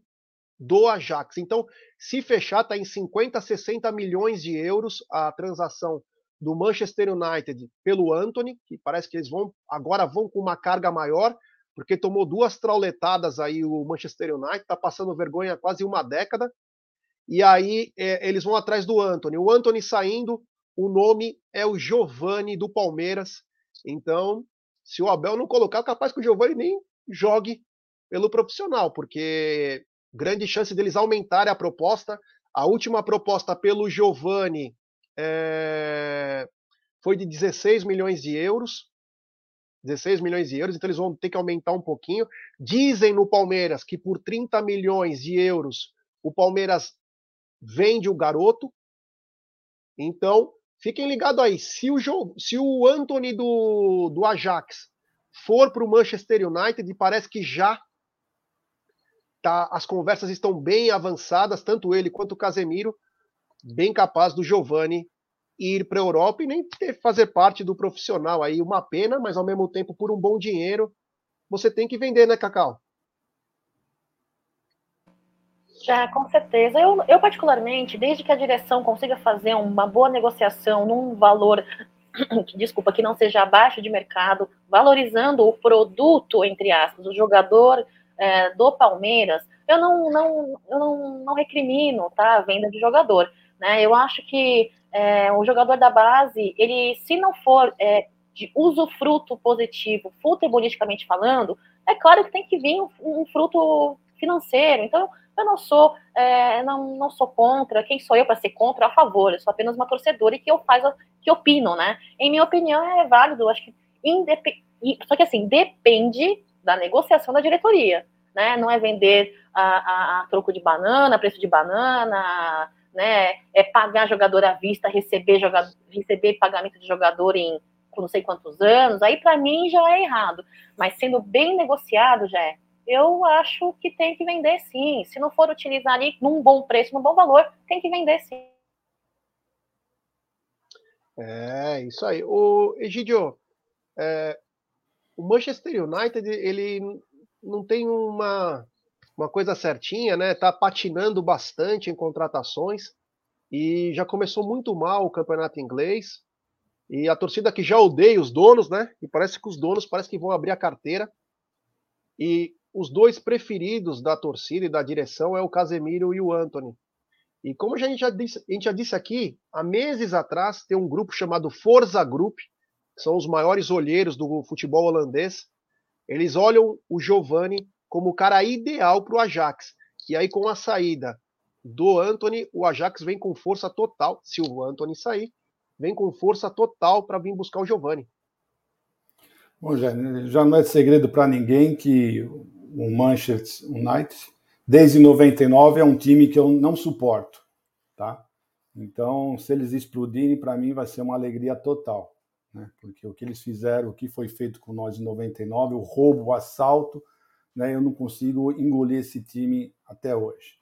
do Ajax. Então, se fechar, está em 50, 60 milhões de euros a transação do Manchester United pelo Anthony, que parece que eles vão agora vão com uma carga maior, porque tomou duas trauletadas aí o Manchester United, está passando vergonha há quase uma década, e aí é, eles vão atrás do Anthony. O Anthony saindo, o nome é o Giovani do Palmeiras. Então, se o Abel não colocar, capaz que o Giovani nem jogue pelo profissional, porque grande chance deles aumentarem a proposta. A última proposta pelo Giovani é, foi de 16 milhões de euros. 16 milhões de euros, então eles vão ter que aumentar um pouquinho. Dizem no Palmeiras que por 30 milhões de euros o Palmeiras vende o garoto. Então, fiquem ligados aí. Se o, jogo, se o Anthony do, do Ajax for para o Manchester United, parece que já tá, as conversas estão bem avançadas, tanto ele quanto o Casemiro, bem capaz do Giovani ir para a Europa e nem ter, fazer parte do profissional aí. Uma pena, mas ao mesmo tempo, por um bom dinheiro, você tem que vender, né, Cacau? Já, com certeza. Eu, eu, particularmente, desde que a direção consiga fazer uma boa negociação num valor, desculpa, que não seja abaixo de mercado, valorizando o produto, entre aspas, o jogador é, do Palmeiras, eu não, não, eu não, não recrimino tá, a venda de jogador. Né? Eu acho que é, o jogador da base, ele, se não for é, de usufruto positivo, futebolisticamente falando, é claro que tem que vir um, um fruto financeiro. Então, eu não sou, é, não, não sou contra. Quem sou eu para ser contra? A favor. Eu sou apenas uma torcedora e que eu faço, que opino, né? Em minha opinião é válido. Acho que independ... só que assim depende da negociação da diretoria, né? Não é vender a, a, a troco de banana, preço de banana, né? É pagar jogador à vista, receber jogador, receber pagamento de jogador em não sei quantos anos. Aí para mim já é errado. Mas sendo bem negociado já é eu acho que tem que vender sim. Se não for utilizar ali num bom preço, num bom valor, tem que vender sim. É, isso aí. O Egidio, é, o Manchester United, ele não tem uma, uma coisa certinha, né? Tá patinando bastante em contratações e já começou muito mal o campeonato inglês. E a torcida que já odeia os donos, né? E parece que os donos parece que vão abrir a carteira. E os dois preferidos da torcida e da direção é o Casemiro e o Anthony. E como a gente já disse, a gente já disse aqui, há meses atrás tem um grupo chamado Forza Group, que são os maiores olheiros do futebol holandês. Eles olham o Giovani como o cara ideal para o Ajax. E aí, com a saída do Anthony, o Ajax vem com força total, se o Anthony sair, vem com força total para vir buscar o Giovani. Bom, já, já não é segredo para ninguém que o Manchester United, desde 99, é um time que eu não suporto, tá? Então, se eles explodirem, para mim vai ser uma alegria total, né? Porque o que eles fizeram, o que foi feito com nós em 99, o roubo, o assalto, né? Eu não consigo engolir esse time até hoje.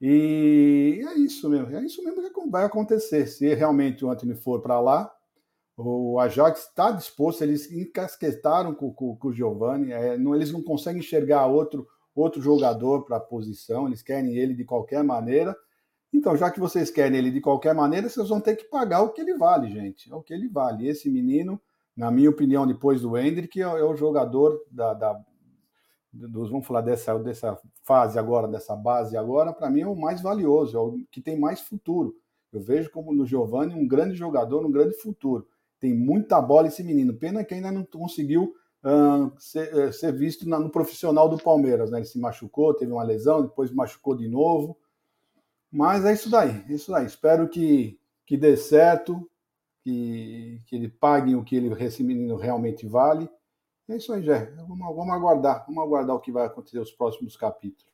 E é isso mesmo, é isso mesmo que vai acontecer. Se realmente o Anthony for para lá, o Ajax está disposto, eles encasquetaram com, com, com o Giovanni, é, não, eles não conseguem enxergar outro, outro jogador para a posição, eles querem ele de qualquer maneira. Então, já que vocês querem ele de qualquer maneira, vocês vão ter que pagar o que ele vale, gente. É o que ele vale. Esse menino, na minha opinião, depois do Hendrick, é, é o jogador da, da dos, vamos falar dessa, dessa fase agora, dessa base agora, para mim é o mais valioso, é o que tem mais futuro. Eu vejo como no Giovanni um grande jogador, um grande futuro. Tem muita bola esse menino. Pena que ainda não conseguiu uh, ser, uh, ser, visto na, no profissional do Palmeiras. Né? Ele se machucou, teve uma lesão, depois machucou de novo. Mas é isso daí, é isso daí. Espero que, que dê certo, que, que ele pague o que ele, esse menino realmente vale. É isso aí, Jé. Vamos, vamos aguardar, vamos aguardar o que vai acontecer nos próximos capítulos.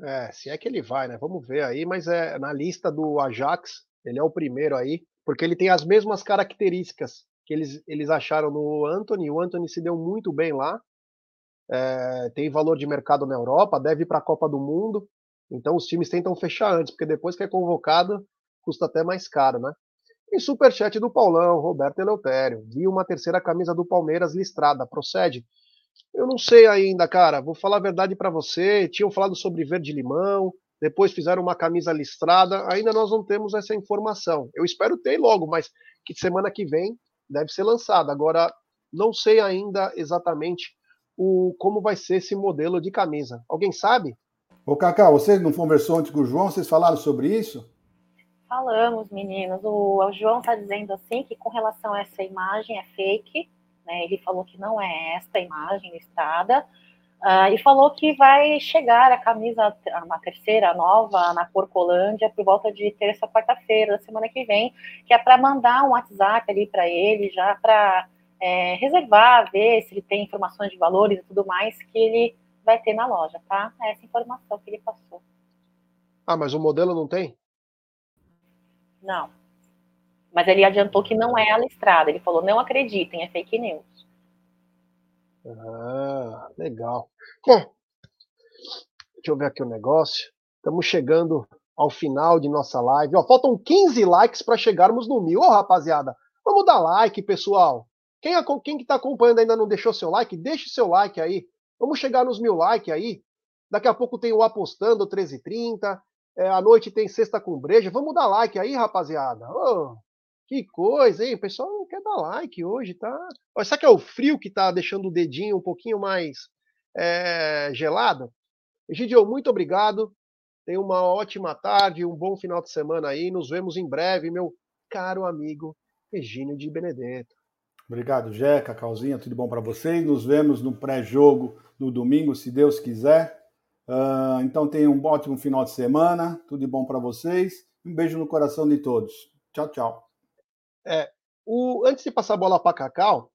É, se é que ele vai, né? Vamos ver aí, mas é na lista do Ajax, ele é o primeiro aí porque ele tem as mesmas características que eles, eles acharam no Anthony. O Anthony se deu muito bem lá, é, tem valor de mercado na Europa, deve ir para a Copa do Mundo. Então os times tentam fechar antes, porque depois que é convocado, custa até mais caro, né? E superchat do Paulão, Roberto Eleutério. Vi uma terceira camisa do Palmeiras listrada. Procede? Eu não sei ainda, cara. Vou falar a verdade para você. Tinham falado sobre verde limão depois fizeram uma camisa listrada, ainda nós não temos essa informação. Eu espero ter logo, mas que semana que vem deve ser lançada. Agora, não sei ainda exatamente o, como vai ser esse modelo de camisa. Alguém sabe? Ô, Cacá, você não conversou antes com o João? Vocês falaram sobre isso? Falamos, meninos. O, o João está dizendo assim que com relação a essa imagem é fake. Né? Ele falou que não é esta imagem listrada. Uh, e falou que vai chegar a camisa, uma terceira nova, na Corcolândia, por volta de terça, quarta-feira da semana que vem, que é para mandar um WhatsApp ali para ele, já para é, reservar, ver se ele tem informações de valores e tudo mais, que ele vai ter na loja, tá? É essa informação que ele passou. Ah, mas o modelo não tem? Não. Mas ele adiantou que não é a listrada. Ele falou: não acreditem, é fake news. Ah, legal. Bom, deixa eu ver aqui o negócio. Estamos chegando ao final de nossa live. Ó, faltam 15 likes para chegarmos no mil. Ô, rapaziada, vamos dar like, pessoal. Quem, quem que está acompanhando ainda não deixou seu like, deixe seu like aí. Vamos chegar nos mil likes aí. Daqui a pouco tem o Apostando 13h30. É, à noite tem Sexta com Breja. Vamos dar like aí, rapaziada. Ô, que coisa, hein? O pessoal não quer dar like hoje, tá? Olha, será que é o frio que tá deixando o dedinho um pouquinho mais é, gelado? Egidio, muito obrigado. Tenha uma ótima tarde, um bom final de semana aí. Nos vemos em breve, meu caro amigo Egínio de Benedetto. Obrigado, Jeca, Calzinha, tudo bom para vocês? Nos vemos no pré-jogo no domingo, se Deus quiser. Uh, então tenham um ótimo final de semana, tudo de bom para vocês. Um beijo no coração de todos. Tchau, tchau. É, o, antes de passar a bola para Cacau,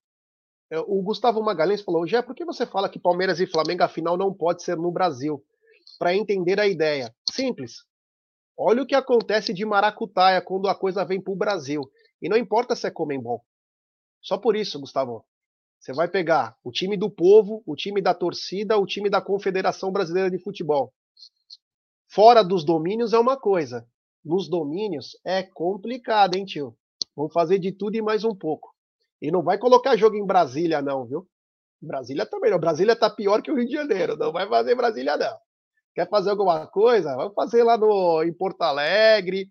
é, o Gustavo Magalhães falou: Jé, por que você fala que Palmeiras e Flamengo, afinal, não pode ser no Brasil? Para entender a ideia. Simples. Olha o que acontece de maracutaia quando a coisa vem para o Brasil. E não importa se é Comembol. Só por isso, Gustavo. Você vai pegar o time do povo, o time da torcida, o time da Confederação Brasileira de Futebol. Fora dos domínios é uma coisa. Nos domínios é complicado, hein, tio? Vamos fazer de tudo e mais um pouco. E não vai colocar jogo em Brasília, não, viu? Brasília também não. Brasília tá pior que o Rio de Janeiro. Não vai fazer Brasília, não. Quer fazer alguma coisa? Vamos fazer lá no, em Porto Alegre,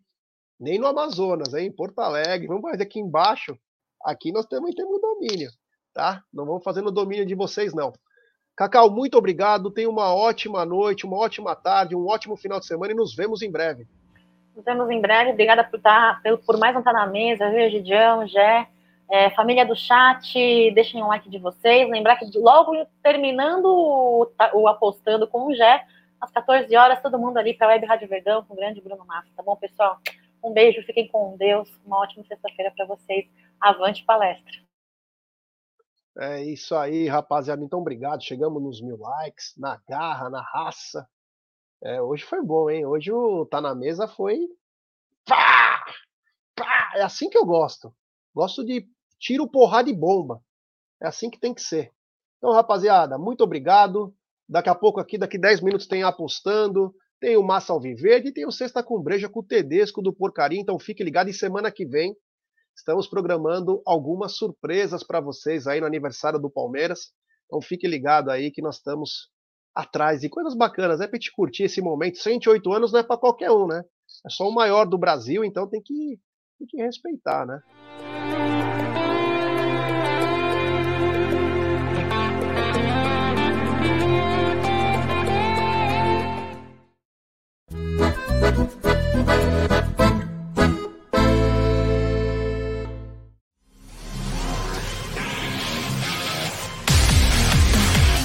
nem no Amazonas, hein? em Porto Alegre. Vamos fazer aqui embaixo. Aqui nós também temos domínio tá? Não vamos fazer no domínio de vocês, não. Cacau, muito obrigado. Tenha uma ótima noite, uma ótima tarde, um ótimo final de semana e nos vemos em breve. Nos vemos em breve. Obrigada por, estar, tá, por mais um Tá na Mesa, viu, Gidião, Gé. É, família do chat, deixem um like de vocês. Lembrar que logo terminando o, o apostando com o Gé, às 14 horas, todo mundo ali para a Web Rádio Verdão com o grande Bruno Massa, tá bom, pessoal? Um beijo, fiquem com Deus. Uma ótima sexta-feira para vocês. Avante palestra. É isso aí, rapaziada. Então, obrigado. Chegamos nos mil likes, na garra, na raça. É, hoje foi bom, hein? Hoje o Tá na Mesa foi. Pá! Pá! É assim que eu gosto. Gosto de tiro, porrada e bomba. É assim que tem que ser. Então, rapaziada, muito obrigado. Daqui a pouco aqui, daqui 10 minutos tem apostando. Tem o Massa Alviverde e tem o Sexta com Breja com o Tedesco do Porcaria. Então fique ligado e semana que vem Estamos programando algumas surpresas para vocês aí no aniversário do Palmeiras. Então fique ligado aí que nós estamos atrás de coisas bacanas, é né? para te curtir esse momento. 108 anos não é para qualquer um, né? É só o maior do Brasil, então tem que, tem que respeitar, né?